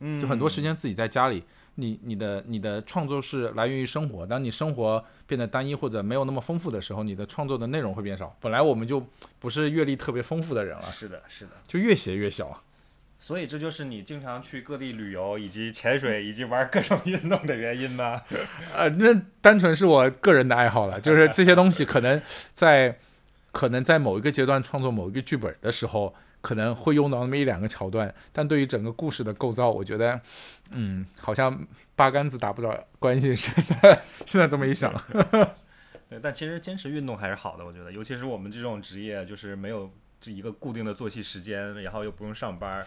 嗯就很多时间自己在家里。你你的你的创作是来源于生活，当你生活变得单一或者没有那么丰富的时候，你的创作的内容会变少。本来我们就不是阅历特别丰富的人了，是的，是的。就越写越小。所以这就是你经常去各地旅游，以及潜水，以及玩各种运动的原因呢？呃，那单纯是我个人的爱好了，就是这些东西可能在可能在某一个阶段创作某一个剧本的时候，可能会用到那么一两个桥段，但对于整个故事的构造，我觉得，嗯，好像八竿子打不着关系。现在现在这么一想，对，但其实坚持运动还是好的，我觉得，尤其是我们这种职业，就是没有这一个固定的作息时间，然后又不用上班，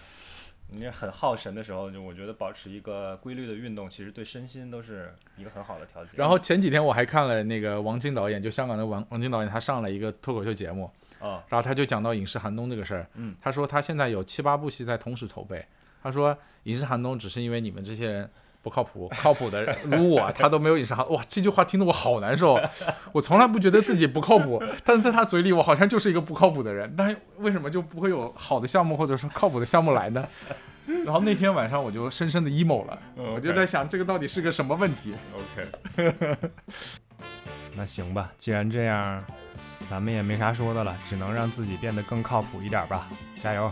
你这很耗神的时候，就我觉得保持一个规律的运动，其实对身心都是一个很好的调节。然后前几天我还看了那个王晶导演，就香港的王王晶导演，他上了一个脱口秀节目，啊，然后他就讲到影视寒冬这个事儿，嗯，他说他现在有七八部戏在同时筹备，他说影视寒冬只是因为你们这些人不靠谱，靠谱的人如我，他都没有影视寒，哇，这句话听得我好难受，我从来不觉得自己不靠谱，但是在他嘴里我好像就是一个不靠谱的人，但是为什么就不会有好的项目或者说靠谱的项目来呢？然后那天晚上我就深深的 emo 了，我就在想这个到底是个什么问题？OK，那行吧，既然这样，咱们也没啥说的了，只能让自己变得更靠谱一点吧，加油！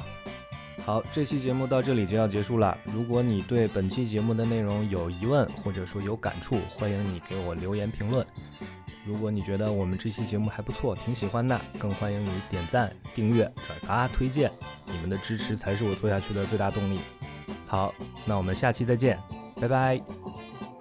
好，这期节目到这里就要结束了。如果你对本期节目的内容有疑问，或者说有感触，欢迎你给我留言评论。如果你觉得我们这期节目还不错，挺喜欢的，更欢迎你点赞、订阅、转发、推荐。你们的支持才是我做下去的最大动力。好，那我们下期再见，拜拜。